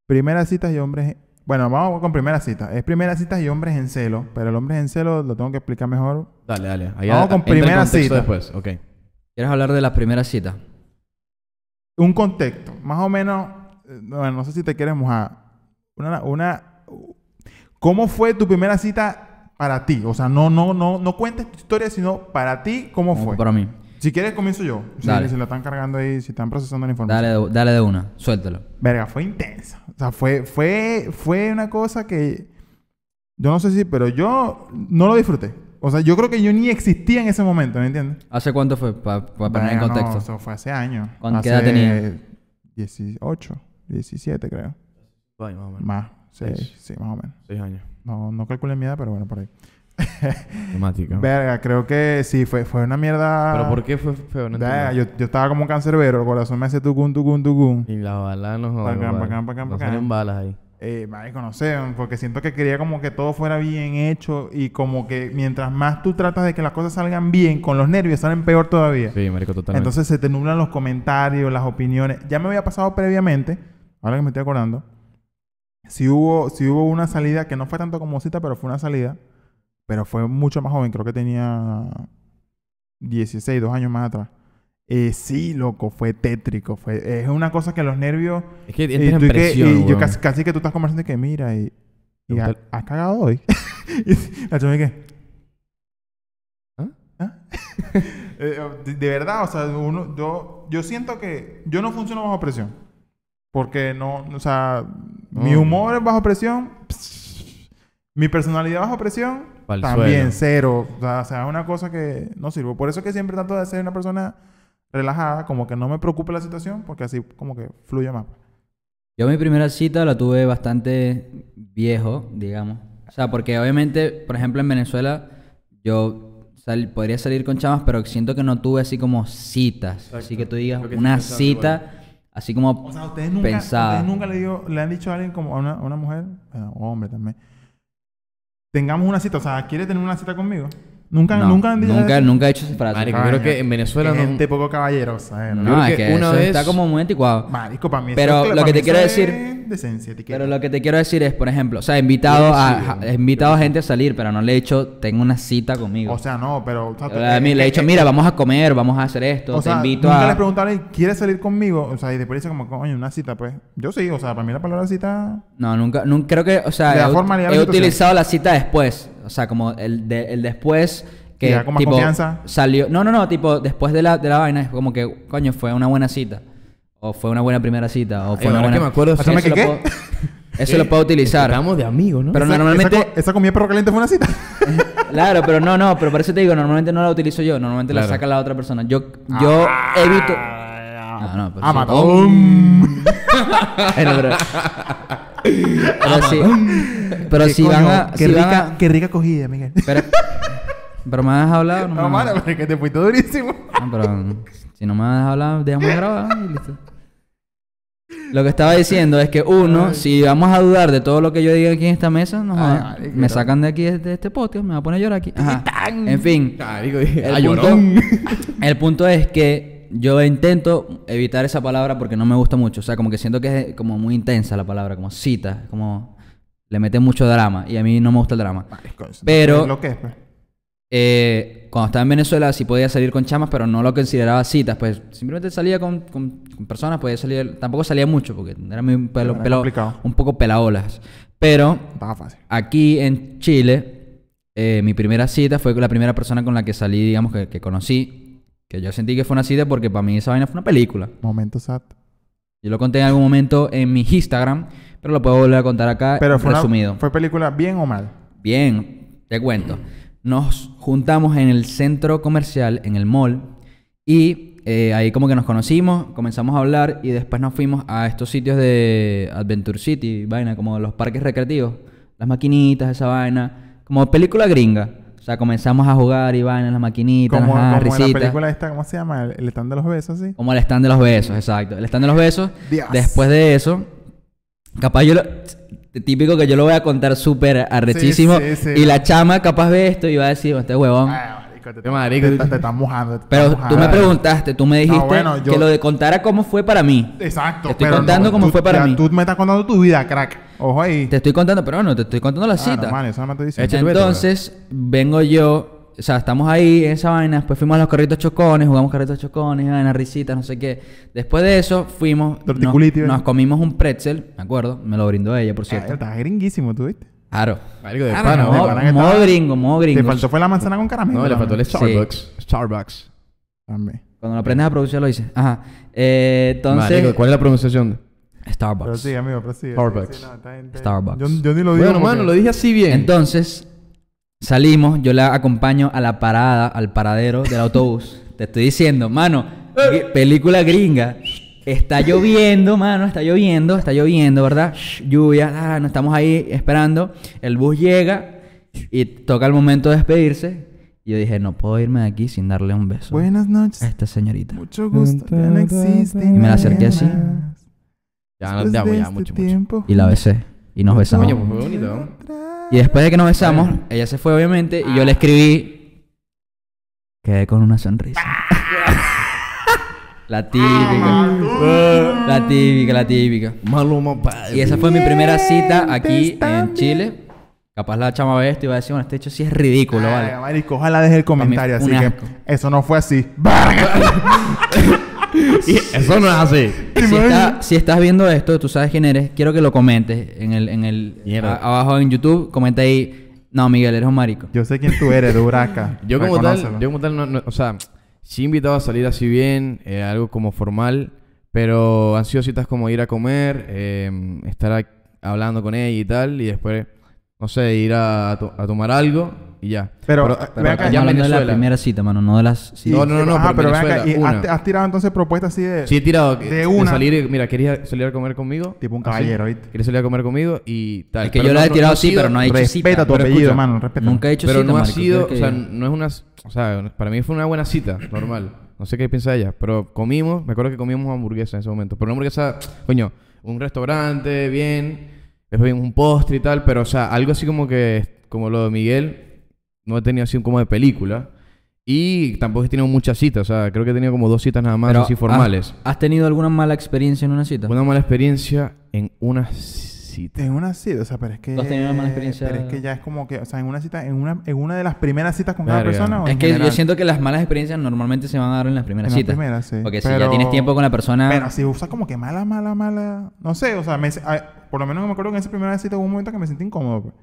Primeras citas y hombres. Bueno, vamos con primeras citas. Es primeras citas y hombres en celo, pero el hombre en celo lo tengo que explicar mejor. Dale, dale. Ahí Vamos con entra el primera cita. después, ok. ¿Quieres hablar de las primeras citas? Un contexto, más o menos. eh, Bueno, no sé si te quieres mojar. Una, una. ¿Cómo fue tu primera cita para ti? O sea, no, no, no, no cuentes tu historia, sino para ti, ¿cómo fue? Para mí. Si quieres, comienzo yo. Si, Dale. si lo están cargando ahí, si están procesando la información. Dale, de- dale de una, suéltalo. Verga, fue intensa. O sea, fue, fue, fue una cosa que. Yo no sé si, pero yo no lo disfruté. O sea, yo creo que yo ni existía en ese momento, ¿me entiendes? ¿Hace cuánto fue? Para poner en no, contexto. eso fue hace años. ¿Cuánto- hace qué edad tenía? 18, 17, creo. Ay, más o menos. Más. Sí, Seis. sí, más o menos. Seis años. No, no calculé mi edad, pero bueno, por ahí. Temática. Verga, creo que sí, fue, fue una mierda. ¿Pero por qué fue feo? No Verga, yo, yo estaba como un cancerbero, el corazón me hace tucun, tucun, tucun. Y las balas no bacán, bacán, No salen balas ahí. Eh, marico, no sé, porque siento que quería como que todo fuera bien hecho y como que mientras más tú tratas de que las cosas salgan bien, con los nervios salen peor todavía. Sí, marico, totalmente. Entonces se te nublan los comentarios, las opiniones. Ya me había pasado previamente, ahora que me estoy acordando, si hubo, si hubo una salida que no fue tanto como cita, pero fue una salida, pero fue mucho más joven, creo que tenía 16, dos años más atrás. Eh, sí, loco, fue tétrico. Fue, es una cosa que los nervios es que y, entras en y que- presión, y yo casi, casi que tú estás conversando y que mira y, ha- has cagado hoy. y la chama que ¿Ah? ¿Ah? Eh, de, de verdad, o sea, uno, yo, yo siento que yo no funciono bajo presión. Porque no, o sea, mi humor es bajo presión. pss, mi personalidad bajo presión. Pa'l también suelo. cero. O sea, o sea, es una cosa que no sirve. Por eso que siempre trato de ser una persona relajada, como que no me preocupe la situación, porque así como que fluye más. Yo mi primera cita la tuve bastante viejo, digamos. O sea, porque obviamente, por ejemplo, en Venezuela yo sal- podría salir con chamas, pero siento que no tuve así como citas. Así que tú digas que una cita, así como O sea, ustedes nunca, pensada. ustedes nunca le, digo- le han dicho a alguien como a una, a una mujer, bueno, o hombre también, tengamos una cita, o sea, ¿quiere tener una cita conmigo? Nunca, no, nunca han dicho nunca, eso? nunca he hecho esa frase. Marico, Coño, creo que en Venezuela no... gente poco caballerosa, eh, no, creo es que que una eso vez- está como muy anticuado. Marico, para mí eso Pero es- lo que te quiero eso decir- Decencia, etiqueta. Pero lo que te quiero decir es, por ejemplo, o sea, he invitado Sí, a, sí, a- sí. he invitado a gente a salir, pero no le he dicho, tengo una cita conmigo. O sea, no, pero... o sea, Yo a mí eh, le he dicho, eh, mira, vamos a comer, vamos a hacer esto, O te sea, invito nunca a... les preguntaron, alguien, ¿quieres salir conmigo? O sea, y después dice como, coño, una cita, pues. Yo sí, o sea, para mí la palabra cita... No, nunca, nunca creo que, o sea, Le he, utilizado la cita después, o sea, como el, de- el después Que Ya con más tipo, confianza. salió... No, no, no. Tipo, después de la, de la vaina es como que, coño, fue una buena cita. O fue una buena primera cita. O Ay, fue una ahora buena... que me acuerdo, Eso ¿Pásame lo que qué? puedo- Eso lo puedo utilizar. Estamos de amigos, ¿no? Pero Esa- normalmente... Esa, co- esa comida de perro caliente fue una cita. Claro, pero no, no, pero por eso te digo, normalmente no la utilizo yo, normalmente la Claro. saca la otra persona. Yo, yo evito. Ah, No, no, pero ah, sí. matón. Bueno, pero. pero sí. Pero si van a. Qué si van rica, a- qué rica cogida, Miguel. pero, pero me has hablado, no me No, has mano, hablado. pero es que te fuiste durísimo. No, pero si no me has hablado, déjame grabar y listo. Lo que estaba diciendo es que uno, si vamos a dudar de todo lo que yo diga aquí en esta mesa, no me sacan de aquí de este podcast, me va a poner a llorar aquí. Ajá. En fin, El ah, punto, el punto es que yo intento evitar esa palabra porque no me gusta mucho. O sea, como que siento que es como muy intensa la palabra, como cita, como le mete mucho drama y a mí no me gusta el drama. Pero- Lo que es, pues. Eh, cuando estaba en Venezuela sí podía salir con chamas, pero no lo consideraba citas. Pues simplemente salía con, con- con personas, podía salir... Tampoco salía mucho porque era muy pelo, Era pelo- un poco pelaolas. Pero fácil. Aquí en Chile, eh, mi primera cita fue con la primera persona con la que salí, digamos, que, que conocí. Que yo sentí que fue una cita porque para mí esa vaina fue una película. Momento sad. Yo lo conté en algún momento en mi Instagram, pero lo puedo volver a contar acá Pero fue, una- resumido. ¿Fue película bien o mal? Bien, te cuento. Nos juntamos en el centro comercial, en el mall, y eh, ahí como que nos conocimos, comenzamos a hablar y después nos fuimos a estos sitios de Adventure City, vaina, como los parques recreativos, las maquinitas, esa vaina, como película gringa. O sea, comenzamos a jugar y vaina en las maquinitas, Como, ajá, como en la película esta, ¿cómo se llama? El, el stand de los besos, ¿sí? Como el stand de los besos, exacto. El stand de los besos. Dios. Después de eso, capaz yo lo... Típico que yo lo voy a contar súper arrechísimo. Sí, sí, sí. y la chama capaz ve esto y va a decir, este huevón. Ay, marico, te, marico. te, te- te estás mojando. te Pero estás tú me mojando. preguntaste, tú me dijiste bueno, yo- que lo de contara cómo fue para mí. Exacto. Te estoy pero contando no, cómo tú- fue para ya mí. Tú me estás contando tu vida, crack. Ojo ahí. Te estoy contando, pero bueno, te estoy contando la Ah, cita. no, man, eso no el veto, Entonces, vengo yo, o sea, estamos ahí en esa vaina, después fuimos a los carritos chocones, jugamos carritos chocones, vaina, risitas, no sé qué. Después de eso, fuimos, nos, Torticuliti, nos comimos un pretzel, me acuerdo, me lo brindó ella, por Ah, cierto. estás gringuísimo, ¿tú viste? Claro. Marico, de Claro, pana, no, de pana modo estaba- gringo, modo gringo. Te faltó fue la manzana con caramelo. No, le faltó el Sí. Starbucks. Starbucks. Cuando lo aprendes a producir lo dices. Ajá. Eh, entonces, Marico, ¿cuál es la pronunciación? Starbucks. Pero sí, amigo, pero sí. Starbucks. sí, no, está bien, está bien. Starbucks. Yo, yo ni lo digo. Bueno, porque- mano, lo dije así bien. Entonces, salimos, yo la acompaño a la parada, al paradero del autobús. Te estoy diciendo, mano, gr- película gringa. Está lloviendo, mano, está lloviendo, está lloviendo, ¿verdad? Shh, lluvia, ah, no estamos ahí esperando. El bus llega y toca el momento de despedirse. Y yo dije, no puedo irme de aquí sin darle un beso Buenas noches. a esta señorita. Mucho gusto. Ya no existe. Y me la acerqué así. Ya, no, ya, este ya, mucho, mucho. mucho. Y la besé. Y nos besamos. Coño, pues fue bonito, ¿no? Y después de que nos besamos, ella se fue obviamente y yo le escribí. Quedé con una sonrisa. la típica. la típica, la típica. Maluma, padre. Y esa fue mi primera cita aquí en Chile. Capaz la chama ve esto y va a decir, bueno, este hecho sí es ridículo, Ay, ¿vale? marico, ojalá deje el comentario. Así que asco. eso no fue así. Y eso no es así. Si, está- si estás viendo esto, tú sabes quién eres, quiero que lo comentes en el, en el a- abajo en YouTube, comenta ahí, no, Miguel, eres un marico. Yo sé quién tú eres, Duraca. Yo como tal, yo como tal, no, no- o sea, sí invitado a salir así bien, eh, algo como formal, pero han sido citas como ir a comer, eh, estar a- hablando con ella y tal, y después, no sé, ir a, to- a tomar algo y ya. Pero, ve acá, allá Estamos en hablando de la primera cita, mano, no de las... Y- No, no, no, no, Ajá, pero pero en ven acá, ¿y Venezuela, has, tirado entonces propuestas así de. Sí he tirado de, De una. salir, mira, querías salir a comer conmigo. Tipo un caballero, ¿viste? Querías salir a comer conmigo y tal. Es que Pero yo no- la he tirado sí, pero no he hecho Respeta cita. tu Pero apellido, escucha, mano. Respeta. Nunca he hecho Pero cita, no ha marico, sido, o sea, no es una, o sea, para mí fue una buena cita, normal. No sé qué piensa ella, pero comimos, me acuerdo que comimos hamburguesa en ese momento. Pero una hamburguesa, coño, un restaurante, bien, después vimos un postre y tal, pero o sea, algo así como que, como lo de Miguel, no he tenido así como de película. Y tampoco he tenido muchas citas, o sea, creo que he tenido como dos citas nada más Pero, así formales. ¿has, has tenido alguna mala experiencia en una cita? Una mala experiencia en una cita. En una cita, o sea, pero es que. ¿Tú has tenido una mala experiencia? Pero es que ya es como que, o sea, en una cita, en una, en una de las primeras citas con cada Verga. persona. ¿o es en que yo general? siento que las malas experiencias normalmente se van a dar en las primeras En citas. primera, sí. Porque si Pero- ya tienes tiempo con la persona... Pero si usas como que mala, mala, mala. No sé, o sea, me, ah, por lo menos me acuerdo que en esa primera cita hubo un momento que me sentí incómodo. Pues.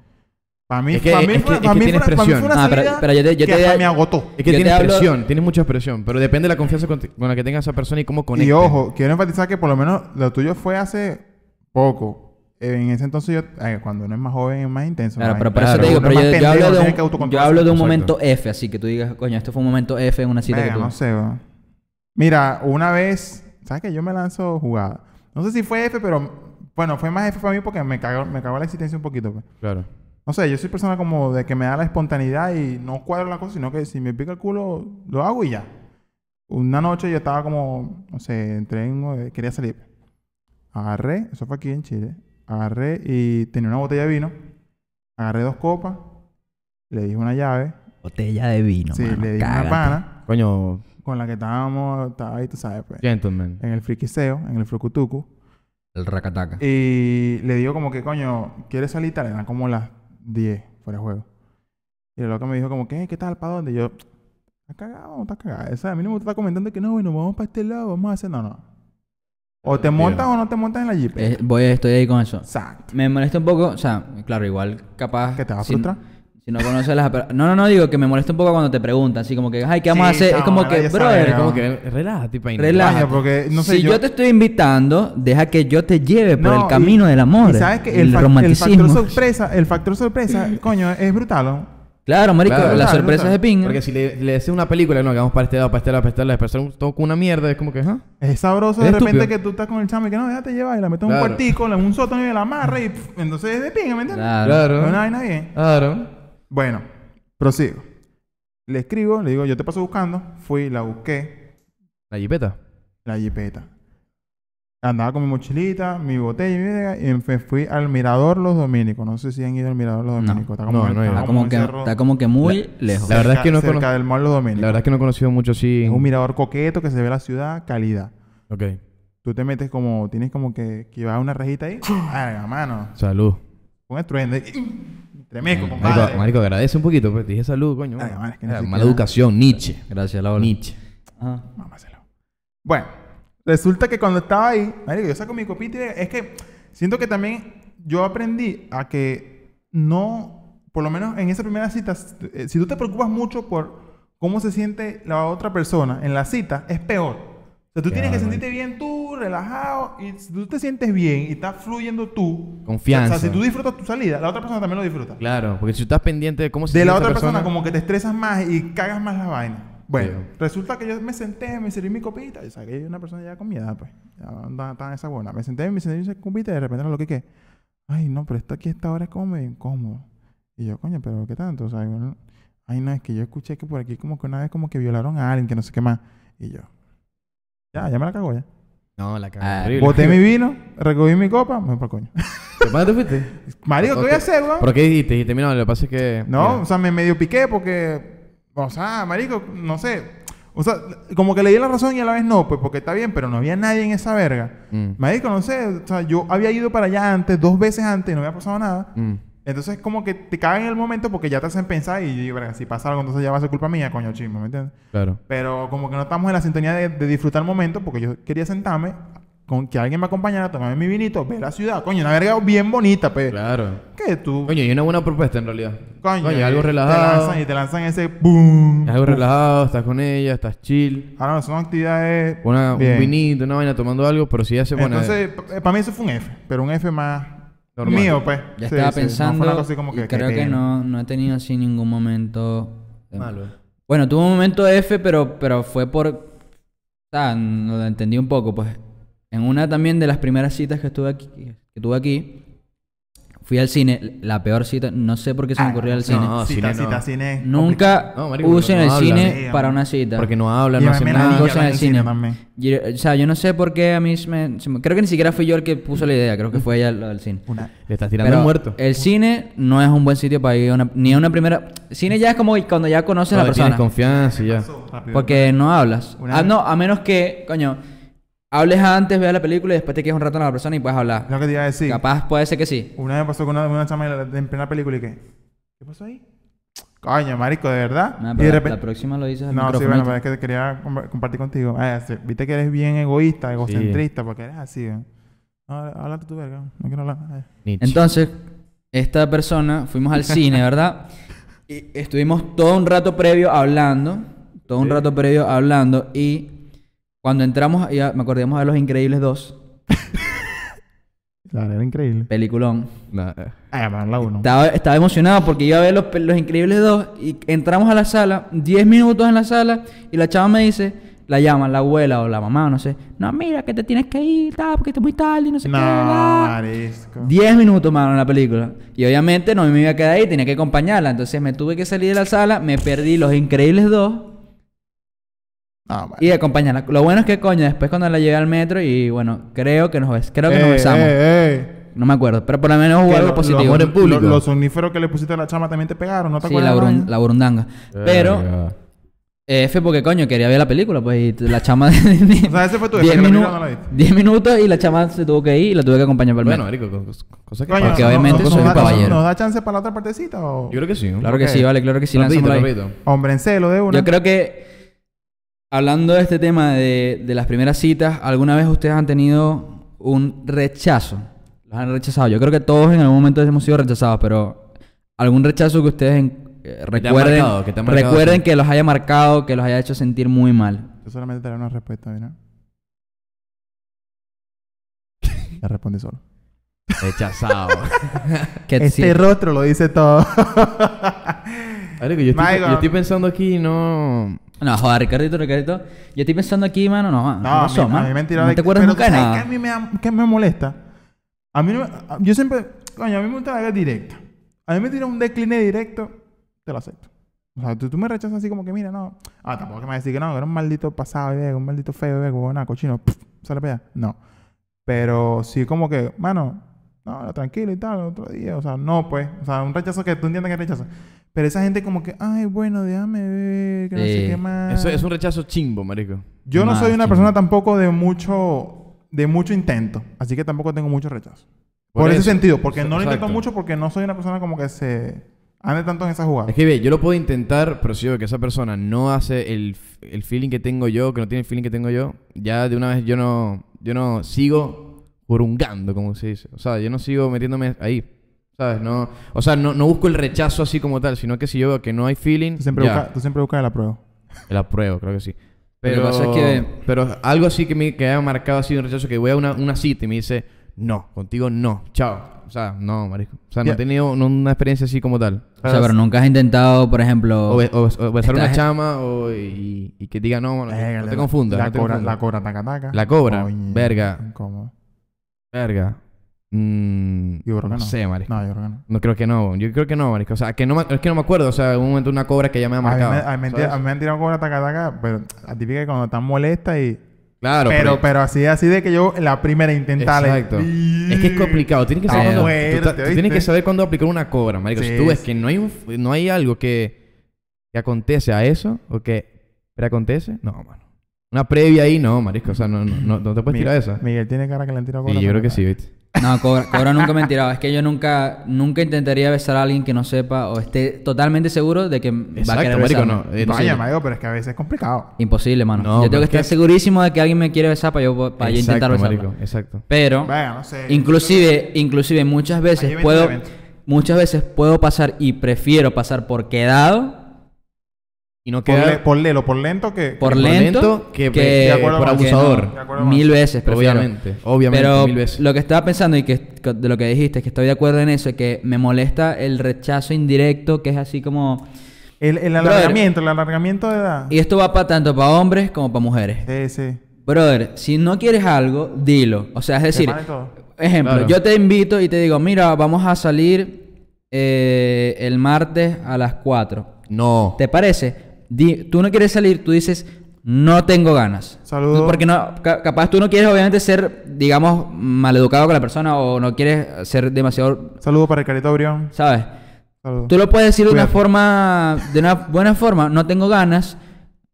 Para mí, Es que- para mí es fue, que- para es que mí tienes fue una- para mí fue presión. una Ah, pero- salida pero yo te- yo que te- hasta me agotó. Es que tienes hablo- presión, tienes mucha presión, pero depende de la confianza con, con la que tenga esa persona y cómo conecte. Y ojo, quiero enfatizar que por lo menos lo tuyo fue hace poco. En ese entonces yo, ay, cuando uno es más joven es más intenso. Claro, pero por eso te digo, pero yo, hablo de un, autocontrolarse. yo hablo de un Exacto. momento F, así que tú digas, coño, este fue un momento F en una cita Venga, que tú... no sé. Mira, una vez, ¿sabes que Yo me lanzo jugada. No sé si fue F, pero bueno, fue más F para mí porque me cagó, me cagó la existencia un poquito. Pues. Claro. No sé, yo soy persona como de que me da la espontaneidad y no cuadro la cosa, sino que si me pica el culo, lo hago y ya. Una noche yo estaba como, no sé, entré en, quería salir. Agarré, eso fue aquí en Chile. Agarré y tenía una botella de vino. Agarré dos copas. Le dije una llave. Botella de vino, sí, mano, le dije cágate. una pana Coño, con la que estábamos, estaba ahí, tú sabes, pues, gentleman. en el friquiseo, en el frucutucu. El racataca. Y le digo como que, coño, ¿quieres salir? Tal, eran como las 10 fuera de juego. Y el loco me dijo como, ¿qué? ¿Qué tal? ¿Para dónde? Y yo, está cagado, está cagado. O sea, a mí no me está comentando que no, bueno, vamos para este lado, vamos a hacer... No, no. O te montas o no te montas en la jeep. Eh, voy, estoy ahí con eso. Exacto. Me molesta un poco, o sea, claro, igual capaz... ¿Que te va a frustrar? Si no conoces las... No, no, no, digo que me molesta un poco cuando te preguntan, así como que, ay, ¿qué vamos a hacer? es como que, brother, Es como que relájate, paina. Relájate. Coño, porque, no sé, si yo- yo... te estoy invitando, deja que yo te lleve por No, el camino y- del amor. Y sabes que el, factor sorpresa, el factor sorpresa, coño, es brutal, ¿no? Claro, marico, Claro, la claro, sorpresa claro. es de pinga. Porque si le, le haces una película, no, que vamos para este lado, para este lado, para este lado, después un- todo con una mierda, es como que, ¿ah? Es sabroso Es de repente que tú estás con el chamo y que no, déjate llevar y la metes en Claro. un cuartico, en un sótano y la amarra y pff, entonces es de pinga, ¿me entiendes? Claro. Claro. No hay vaina bien. Claro. Bueno, prosigo. Le escribo, le digo, yo te paso buscando. Fui, la busqué, La jipeta. la jipeta. Andaba con mi mochilita, mi botella y mi verga, y me fui al Mirador Los Dominicos. No sé si han ido al Mirador Los No. Dominicos. Está No, en- no ido. Está como, que, está como que muy lejos. La verdad es que no cerca del Mall Los Dominicos. La verdad es que no he conocido mucho así. Es un mirador coqueto que se ve la ciudad, calidad. Ok. Tú te metes como, tienes como que, que llevar una rejita ahí. Mano. Salud. Un estruendo. y- Tremendo, Marico, compadre. marico, agradece un poquito, pues. Dije salud, coño. Ay, man, es que ni siquiera- mala educación, Nietzsche. Gracias, Laura. Nietzsche. Ajá. Mámaselo. Bueno, resulta que cuando estaba ahí, marico, yo saco mi copita y es que siento que también yo aprendí a que no, por lo menos en esa primera cita, eh, si tú te preocupas mucho por cómo se siente la otra persona en la cita, es peor. O sea, tú tienes que Claro. sentirte bien tú, relajado, y si tú te sientes bien y estás fluyendo tú, Confianza. o sea, si tú disfrutas tu salida, la otra persona también lo disfruta. Claro, porque si tú estás pendiente de cómo se De la otra persona, como que te estresas más y cagas más la vaina. Bueno, Sí. resulta que yo me senté, me serví mi copita. Y saqué una persona ya con mi edad, pues. Ya tan esa buena. Me senté, me serví mi copita y de repente lo que que. Ay, no, pero esto aquí a esta hora es como medio incómodo. Y yo, coño, pero ¿qué tanto? O sea, yo, ay, no, es que yo escuché que por aquí como que una vez como que violaron a alguien, que no sé qué más. Y yo, ya, ya me la cagó ya. No, la Ah, cagada. horrible. Boté mi vino, recogí mi copa, me fui para coño. ¿De cuándo te fuiste? Marico, ¿qué voy a hacer, weón? ¿Pero qué dijiste? Dijiste, mira, lo que pasa es que... No, mira, o sea, me medio piqué porque, o sea, marico, no sé. O sea, como que le di la razón y a la vez no, pues porque está bien, pero no había nadie en esa verga. mm, Marico, no sé, o sea, yo había ido para allá antes, dos veces antes y no había pasado nada. mm. Entonces, como que te cagan en el momento porque ya te hacen pensar y yo digo, si pasa algo, entonces ya va a ser culpa mía, coño chismo, ¿me entiendes? Claro. Pero como que no estamos en la sintonía de, de disfrutar el momento porque yo quería sentarme con que alguien me acompañara, tomarme mi vinito, ver la ciudad. Coño, una verga bien bonita, pues. Claro. ¿Qué tú? Coño, y una buena propuesta en realidad. Coño, Coño, algo Te relajado. lanzan, y te lanzan ese boom. Es algo relajado, estás con ella, estás chill. Ah, no, son actividades. Una, un vinito, una vaina tomando algo, pero si ya se pone... Entonces, para mí eso fue un F, pero un F más Normal. mío, pues. Ya Sí, estaba sí, pensando No así como y que. creo que no, no he tenido así ningún momento... de- Malo. Bueno, tuve un momento F, pero, pero fue por... No lo entendí un poco, pues. En una también de las primeras citas que estuve aquí, que tuve aquí, fui al cine, la peor cita, no sé por qué se me Ah, ocurrió al no, cine. no, cita, cine no. cita, cine. Nunca No, marico, usen no el hablan. cine Sí, para una cita. Porque no hablan, no hacen la nada. nada. niña Cosa en el cine. también. Y, o sea, yo no sé por qué a mí se me, se me- Creo que ni siquiera fui yo el que puso la idea, creo que fue ella lo del cine. Una. Le estás tirando Pero el muerto. el cine no es un buen sitio para ir a una, ni a una primera... Cine ya es como cuando ya conoces a la Cuando tienes persona. confianza y ya. Rápido. Porque no hablas. Una Ah, vez- no, a menos que, coño, hables antes, veas la película y después te quedes un rato con la persona y puedes hablar. Es lo que te iba a decir. Capaz puede ser que sí. Una vez me pasó con una, una chama en, plena película y que. ¿Qué pasó ahí? Coño, marico, de verdad. Nah, y pero de la- repente. la próxima lo dices al No, sí, bueno, pero es que quería com- compartir contigo. Ah, sí, Viste que eres bien egoísta, egocentrista, porque eres así, ¿eh? No, háblate tu verga. No quiero hablar. Entonces, esta persona, fuimos al cine, ¿verdad? Y estuvimos todo un rato previo hablando, todo un rato previo hablando y cuando entramos, ya me acordamos de Los Increíbles 2, Claro, era increíble. peliculón. Nah, eh. La uno. Estaba, estaba emocionado porque iba a ver los, los Increíbles 2 y entramos a la sala, 10 minutos en la sala y la chava me dice, la llama la abuela o la mamá, no sé, no, mira que te tienes que ir, tal, porque está muy tarde y no sé No, qué. bla". marisco. 10 minutos, mano, en la película. Y obviamente no me iba a quedar ahí, tenía que acompañarla. Entonces me tuve que salir de la sala, me perdí Los Increíbles 2 No, man. y acompañarla. Lo bueno es que, coño, después cuando la llevé al metro y bueno, creo que nos ves, creo que nos Eh, besamos. eh, eh. No me acuerdo, pero por lo menos hubo Que algo lo- positivo. Los, somníferos que le pusiste a la chama también te pegaron, ¿no te Sí, acuerdas? la, de burun- la burundanga. Pero Verga. eh, fue porque, coño, quería ver la película, pues, y la chama... O sea, ese fue tu 10 deseo, que la minu- película no la viste. 10 minutos y la chama se tuvo que ir y la tuve que acompañar para el Bueno, metro. marico, cosas que Coño, Porque obviamente ¿nos- soy un da- caballero. ¿Nos da chance para la otra partecita o...? Yo creo que sí. ¿no? Claro que Ok. sí, vale, claro que sí. Rapidito, rapidito. Hombre, en celo de una. Yo creo que hablando de este tema de, de las primeras citas, ¿alguna vez ustedes han tenido un rechazo? Los han rechazado. Yo creo que todos en algún momento hemos sido rechazados, pero algún rechazo que ustedes en- eh, recuerden, marcado, que marcado, recuerden sí. que los haya marcado, que los haya hecho sentir muy mal. Yo solamente te daré una respuesta, ¿no? Ya respondí solo. Rechazado. Este sí. rostro lo dice todo. Marico, yo estoy, Marico. yo estoy pensando aquí, no... No, joder, Ricardito, Ricardito. Yo estoy pensando aquí, mano, no, no, No, a mí, son, a mí me han tirado No de- te acuerdas pero nunca de ¿sabes nada. qué a mí me, molesta? A mí no me- Yo siempre... Coño, a mí me gusta la directa. A mí me tira un decline directo, te lo acepto. O sea, tú, tú me rechazas así como que, mira, no... Ah, tampoco que me vas a decir que no, que era un maldito pasado, bebé, un maldito feo, bebé, como una cochino. pff, sale para allá. No. Pero sí como que, mano, no, tranquilo y tal, otro día. O sea, no, pues. O sea, un rechazo que tú entiendes que es rechazo. Pero esa gente como que, ay, bueno, déjame ver, que no sé Sí. qué más. Eso es un rechazo chimbo, marico. Yo no Más soy una que- persona tampoco de mucho de mucho intento, así que tampoco tengo mucho rechazo. Por, Por ese eso. sentido, porque no lo intento Exacto. mucho porque no soy una persona como que se ande tanto en esa jugada. Es que ve, yo lo puedo intentar, pero si veo que esa persona no hace el, el feeling que tengo yo, que no tiene el feeling que tengo yo, ya de una vez yo no, yo no sigo burungando, como se dice. O sea, yo no sigo metiéndome ahí. ¿Sabes? No, o sea, no, no busco el rechazo así como tal, sino que si yo veo que no hay feeling, Tú siempre, ya, buscas, tú siempre buscas la prueba. la pruebo, creo que sí. Lo Pero, que pasa es que- pero algo así que me que haya marcado así un rechazo, que voy a una, una cita y me dice, no, contigo no, chao. O sea, no, marico. O sea, no he tenido no- una experiencia así como tal. O sea, pero nunca has intentado, por ejemplo... O, be- o, o besar una chama o, y, y que diga no, no la- te confundas. La no te cobra, confundas. la cobra taca taca. La cobra, Coño, verga. incómodo. Verga. Mm, Yo creo que no, no. sé, marico. No, yo creo que no. No creo que no. Yo creo que no, marico. O sea, que no me- es que no me acuerdo. O sea, en un momento una cobra que ya me ha A marcado. me, a, mí me han tirado- ¿sabes? a mí me han tirado cobra taca taca, pero la típica que cuando están molesta y... Claro, pero, pero así, así de que yo la primera intentarle. Exacto. Es que es complicado. Tienes que saber, tú tú tienes que saber cuándo aplicar una cobra, marico. Sí, si tú ves sí. que no hay, un, no hay algo que, que acontece a eso o que preacontece, no, mano. Una previa ahí, no, marico. O sea, no, no, no, no te puedes tirar esa. Miguel tiene cara que le han tirado Sí, cobra yo creo que sí. ¿viste? No, Cobra, Cobra nunca me han tirado. Es que yo nunca, nunca intentaría besar a alguien que no sepa o esté totalmente seguro de que va a Exacto, querer marico, besarme. no. Eh, no Vaya, sé. marico, pero es que a veces es complicado. Imposible, mano. No, yo tengo que es que- estar segurísimo de que alguien me quiere besar para yo, para yo intentar besarla. marico. Exacto. Pero, Vaya, no sé. inclusive, inclusive muchas veces eventos puedo, de muchas veces puedo pasar y prefiero pasar por quedado, Y no Por, queda le- por lelo, por lento que... por lento, lento que- que, de acuerdo por abusador. Acuerdo mil veces prefiero. Obviamente, obviamente, Pero mil veces. lo que estaba pensando y que de lo que dijiste, que estoy de acuerdo en eso, es que me molesta el rechazo indirecto, que es así como... El, el Brother. alargamiento, el alargamiento de edad. Y esto va para tanto para hombres como para mujeres. Sí, sí. Brother, si no quieres algo, dilo. O sea, es decir, ejemplo, Claro. yo te invito y te digo, mira, vamos a salir eh, el martes a las 4. No. ¿Te parece? Di- tú no quieres salir, tú dices, no tengo ganas. Saludos. Porque no, ca- capaz tú no quieres obviamente ser, digamos, maleducado con la persona o no quieres ser demasiado, Saludos para el carito Brión. ¿sabes? Saludos. Tú lo puedes decir de una forma, de una buena forma, no tengo ganas.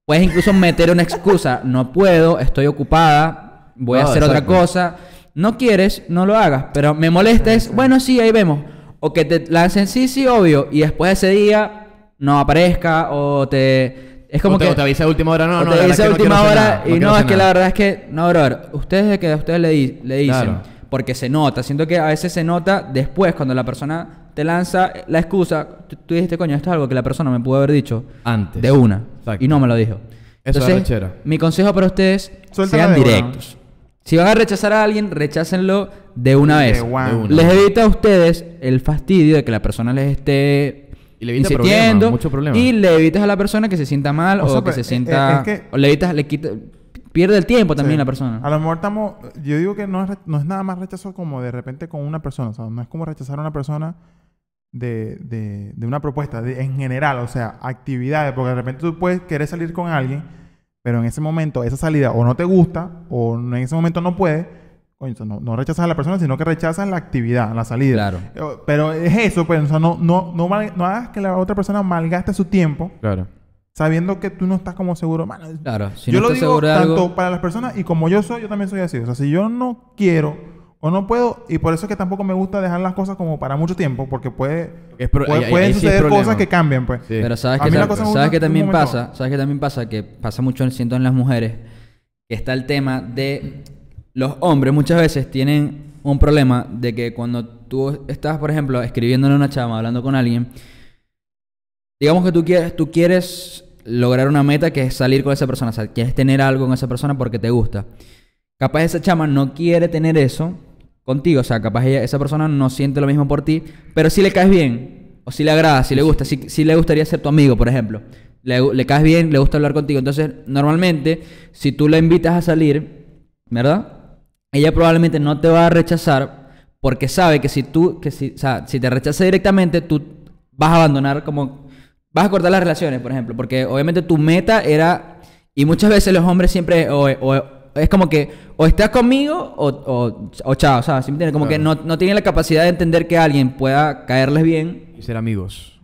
Puedes incluso meter una excusa, no puedo, estoy ocupada, voy a No, hacer otra cosa. No quieres, no lo hagas, pero me molesta es, bueno, sí, ahí vemos. O que te lancen sí, sí, obvio, y después ese día no aparezca o te... Es como o te, que... o te avisa a última hora, no, no, te es a no última hora nada, y no, es que la verdad es que, no, brother, ustedes de que a ustedes le, di- le dicen, Claro. porque se nota, siento que a veces se nota después cuando la persona te lanza la excusa. Tú, tú dijiste, coño, esto es algo que la persona me pudo haber dicho Antes. de una. Exacto. Y no me lo dijo. Eso es Entonces, arrechera. mi consejo para ustedes, sean una. directos. Si van a rechazar a alguien, rechácenlo de una De vez. De una. Les evita a ustedes el fastidio de que la persona les esté Y le evita insistiendo problemas, mucho problema. y le evitas a la persona que se sienta mal O o, sea, que se sienta es que- o le evitas le quita pierde el tiempo también Sí. la persona. A lo mejor estamos... Yo digo que no es, no es nada más rechazo como de repente con una persona. O sea, no es como rechazar a una persona de, de, de una propuesta de- en general. O sea, actividades. Porque de repente tú puedes querer salir con alguien, pero en ese momento esa salida o no te gusta o en ese momento no puedes. Coño, o sea, no, no rechazas a la persona, sino que rechazas la actividad, la salida. Claro. Eh, Pero es eso, pues, o sea, no, no, no, mal- no hagas que la otra persona malgaste su tiempo Claro. sabiendo que tú no estás como seguro. Mano, Claro, si yo no lo estás digo seguro de tanto algo, para las personas y como yo soy, yo también soy así. O sea, si yo no quiero o no puedo, y por eso es que tampoco me gusta dejar las cosas como para mucho tiempo, porque puede, Es pro- puede- ahí- pueden ahí sí es suceder cosas que cambian, pues. Sí. pero sabes A que sabes gusta que también pasa, sabes que también pasa que pasa mucho siento en las mujeres que está el tema de los hombres muchas veces tienen un problema de que cuando tú estás, por ejemplo, escribiéndole a una chama, hablando con alguien, digamos que tú quieres, tú quieres lograr una meta que es salir con esa persona, o sea, quieres tener algo con esa persona porque te gusta. Capaz esa chama no quiere tener eso contigo, o sea, capaz ella- esa persona no siente lo mismo por ti, pero si le caes bien, o si le agrada, si le gusta, si, si le gustaría ser tu amigo, por ejemplo. Le, le caes bien, le gusta hablar contigo. Entonces, normalmente, si tú la invitas a salir, ¿verdad? Ella probablemente no te va a rechazar porque sabe que si tú, que si, o sea, si te rechaza directamente, tú vas a abandonar como, vas a cortar las relaciones, por ejemplo, porque obviamente tu meta era, y muchas veces los hombres siempre, o, o- es como que, o estás conmigo o, o, o chao, ¿sabes? ¿Sí me entiendes? Como que no, no tienen la capacidad de entender que alguien pueda caerles bien Y ser amigos.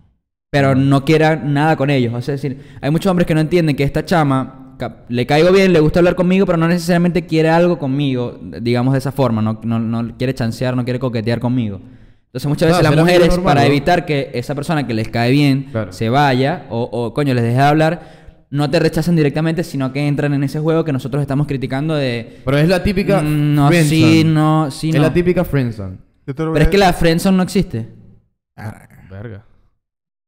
pero no quiera nada con ellos. Es decir, hay muchos hombres que no entienden que esta chama le caigo bien, le gusta hablar conmigo, pero no necesariamente quiere algo conmigo, digamos de esa forma, no, no, no quiere chancear, no quiere coquetear conmigo. Entonces muchas Claro, veces las mujeres, normal, para ¿no? evitar que esa persona que les cae bien Claro. se vaya o, o, coño les deje de hablar, no te rechazan directamente, sino que entran en ese juego que nosotros estamos criticando de... Pero es la típica. "Mm, no, friendzone. sí, no, sí, Es no. la típica friendzone. Pero es que la friendzone no existe. Verga.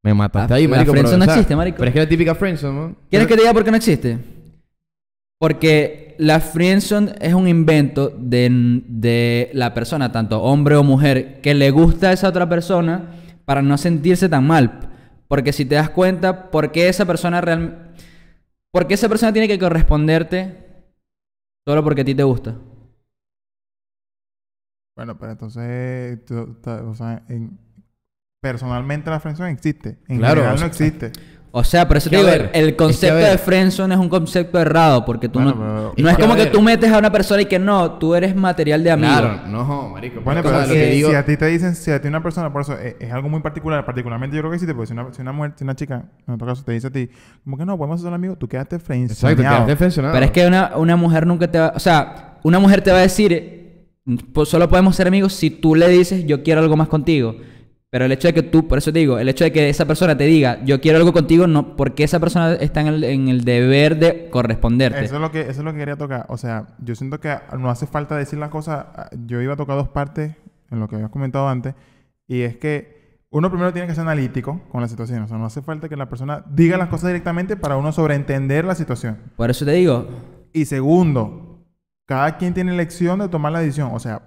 Me mataste La- ahí, marico. pero, friendzone no o sea, existe, marico. Pero es que la típica friendzone, ¿no? ¿Quieres Pero- que te diga por qué no existe? Porque la friendzone es un invento de, de la persona, tanto hombre o mujer, que le gusta a esa otra persona para no sentirse tan mal. Porque si te das cuenta, ¿por qué esa persona realmente... ¿Por qué esa persona tiene que corresponderte solo porque a ti te gusta? Bueno, pero entonces, tú- ta- o sea, en- personalmente la friendzone existe. En Claro, general no existe. O sea, por eso te digo, ver, el es que concepto de friendzone es un concepto errado, porque tú Bueno, no... pero- no es que, como que tú metes a una persona y que no, tú eres material de amigo. Claro, no, marico. Bueno, pero, si, lo que digo. si a ti te dicen, si a ti una persona, por eso es, es algo muy particular, particularmente yo creo que existe, porque si una, si una mujer, si una chica, en otro caso, te dice a ti, como que no, podemos ser amigos, tú quedaste Exacto, friendzoneado. quedaste friendzoneado. Pero es que una, una mujer nunca te va... O sea, una mujer te va a decir, pues solo podemos ser amigos si tú le dices, yo quiero algo más contigo. Pero el hecho de que tú, por eso te digo, el hecho de que esa persona te diga, yo quiero algo contigo, no, porque esa persona está en el, en el deber de corresponderte. Eso es lo que eso es lo que quería tocar. O sea, yo siento que no hace falta decir las cosas. Yo iba a tocar dos partes en lo que habías comentado antes. Y es que uno primero tiene que ser analítico con la situación. O sea, no hace falta que la persona diga las cosas directamente para uno sobreentender la situación. Por eso te digo, Y segundo, cada quien tiene elección de tomar la decisión. O sea,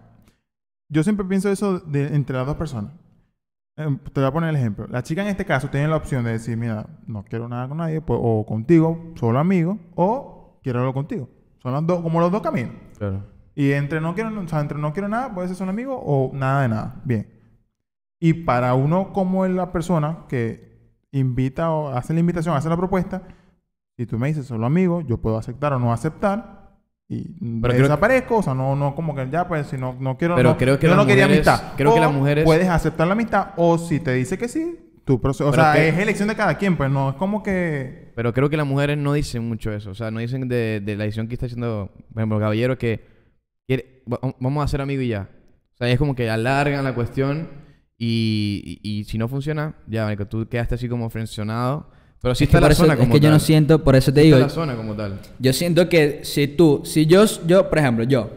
yo siempre pienso eso de, entre las dos personas. Em, Te voy a poner el ejemplo. La chica en este caso tiene la opción de decir, mira, no quiero nada con nadie, pues, o contigo, solo amigo, o quiero algo contigo. Son los dos, como los dos caminos. Claro. Y entre no quiero, o sea, entre no quiero nada, puede ser solo amigo o nada de nada. Bien. Y para uno como es la persona que invita o hace la invitación, hace la propuesta, si tú me dices solo amigo, yo puedo aceptar o no aceptar y Pero creo- desaparezco, o sea, no, no como que ya, pues si no, no quiero, Pero no, creo que yo no quería amistad. creo que las mujeres- puedes aceptar la amistad o si te dice que sí, tú procedes. O Pero sea, que- es elección de cada quien, pues no es como que... Pero creo que las mujeres no dicen mucho eso. O sea, no dicen de, de la decisión que está haciendo, por ejemplo, el caballero que quiere, vamos a ser amigos y ya. O sea, es como que alargan la cuestión y, y, y si no funciona, ya, tú quedaste así como frencionado. Pero sí es está la eso- zona es como que yo no siento, por eso te Sí digo, Está la zona como tal. yo siento que si tú, si yo, yo, por ejemplo, yo,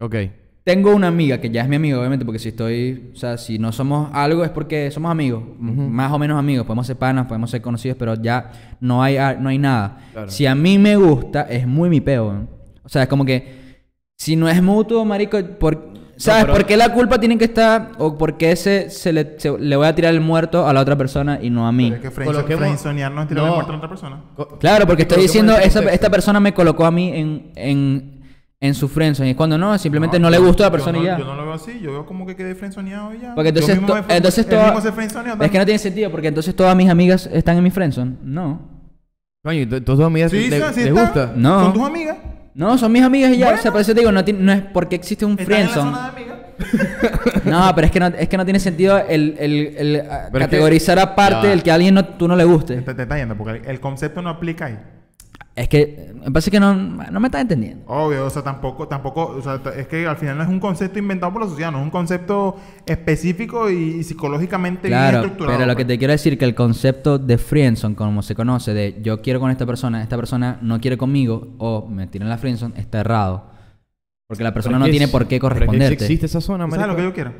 Ok. tengo una amiga que ya es mi amiga, obviamente, porque si estoy, o sea, si no somos algo es porque somos amigos, más o menos amigos, podemos ser panas, podemos ser conocidos, pero ya no hay, a- no hay nada. Claro. Si a mí me gusta, es muy mi peo. O sea, es como que si no es mutuo, marico, por, ¿sabes pero- por qué la culpa tiene que estar o por qué se, se le, se- le voy a tirar el muerto a la otra persona y no a mí? Pero es que Coloquemos- friendzonear no es tirarle No. muerto a otra persona. Claro, porque estoy diciendo, en esa, esta persona me colocó a mí en, en, en su friendzone. Y es cuando no, simplemente no, le yo- gustó a la persona no- y ya. Yo no lo veo así, yo veo como que quedé friendzoneado y ya. Porque Yo entonces, to- entonces toda- mismo se friendzoneó es que no tiene sentido, porque entonces todas mis amigas están en mi friendzone. No. Coño, ¿y tu- tus dos amigas Sí, le- sí, así les gusta? No. Son tus amigas. No, son mis amigas y ya. Bueno. O sea, por eso te digo, no, no es porque existe un friendzone. No, pero es que no, es que no tiene sentido el, el, el, Pero es que- categorizar aparte el que a alguien no, tú no le guste. Te, te está yendo, porque el, el concepto no aplica ahí. Es que me parece que no, no me estás entendiendo. Obvio, o sea, tampoco, tampoco, o sea, es que al final no es un concepto inventado por la sociedad, no es un concepto específico y, psicológicamente bien Claro, estructurado. pero lo que pues. te quiero decir que el concepto de friendzone, como se conoce, de yo quiero con esta persona, esta persona no quiere conmigo o me tiran la friendzone, está errado. Porque la persona Pero no es tiene es- por qué pero es que corresponderte. sí existe esa zona, ¿Tú ¿Sabes lo que yo quiero?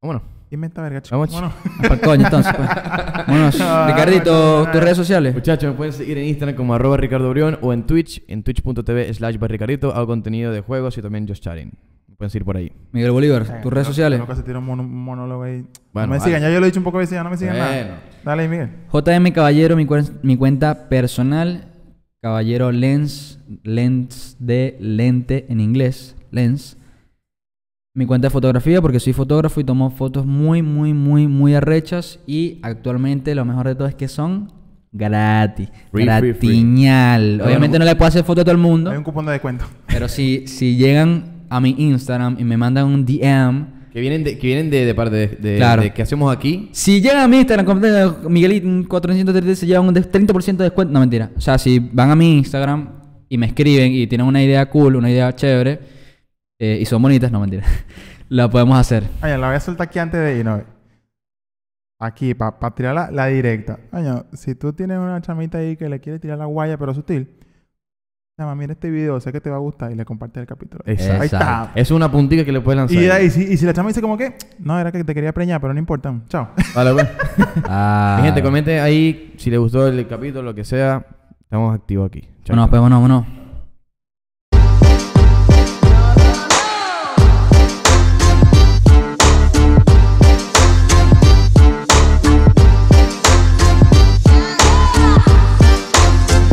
Vámonos. Dime esta verga, chico. Vamos, Bueno, Pa'l coño, entonces. Pues. Vámonos. No, Ricardito, no, no, tus redes sociales. Muchachos, me pueden seguir en Instagram como arroba Ricardo Brión o en Twitch, en twitch.tv slash barricardito. Hago contenido de juegos y también just chatting. Me pueden seguir por ahí. Miguel Bolívar, tus redes sociales. Que se tira un, monólogo ahí. Bueno, no me vale. sigan, ya yo lo he dicho un poco de veces, ya no me sigan Bueno. nada. Dale, Miguel. JM Caballero, mi, mi cuenta personal. Caballero Lens, Lens de lente en inglés. Lens. Mi cuenta de fotografía porque soy fotógrafo y tomo fotos muy, muy, muy, muy arrechas. Y actualmente lo mejor de todo es que son gratis. Free, free, free. Gratiñal. Obviamente no le puedo hacer foto a todo el mundo. Hay un cupón de descuento. Pero si, si llegan a mi Instagram y me mandan un DM, Que vienen de, que vienen de, de parte de, de, Claro. de que hacemos aquí. si llegan a mi Instagram, con Miguelito 430 se llevan un de- 30% de descuento. No, mentira. O sea, si van a mi Instagram y me escriben y tienen una idea cool, una idea chévere, eh, y son bonitas, no, mentira. La podemos hacer. Oye, la voy a soltar aquí antes de ir, ¿no? Aquí, para tirar la, la directa. Oye, si tú tienes una chamita ahí que le quiere tirar la guaya, pero sutil, llama, mira este video, sé que te va a gustar y le compartes el capítulo. Exacto. Ahí está. Es una puntica que le puedes lanzar. Y, y, si, y si la chama dice como que, no, era que te quería preñar, pero no importa. Chao. Vale, pues. Ah. Mi gente, comente ahí si les gustó el capítulo, lo que sea. Estamos activos aquí. Chao. Bueno, pues bueno, bueno.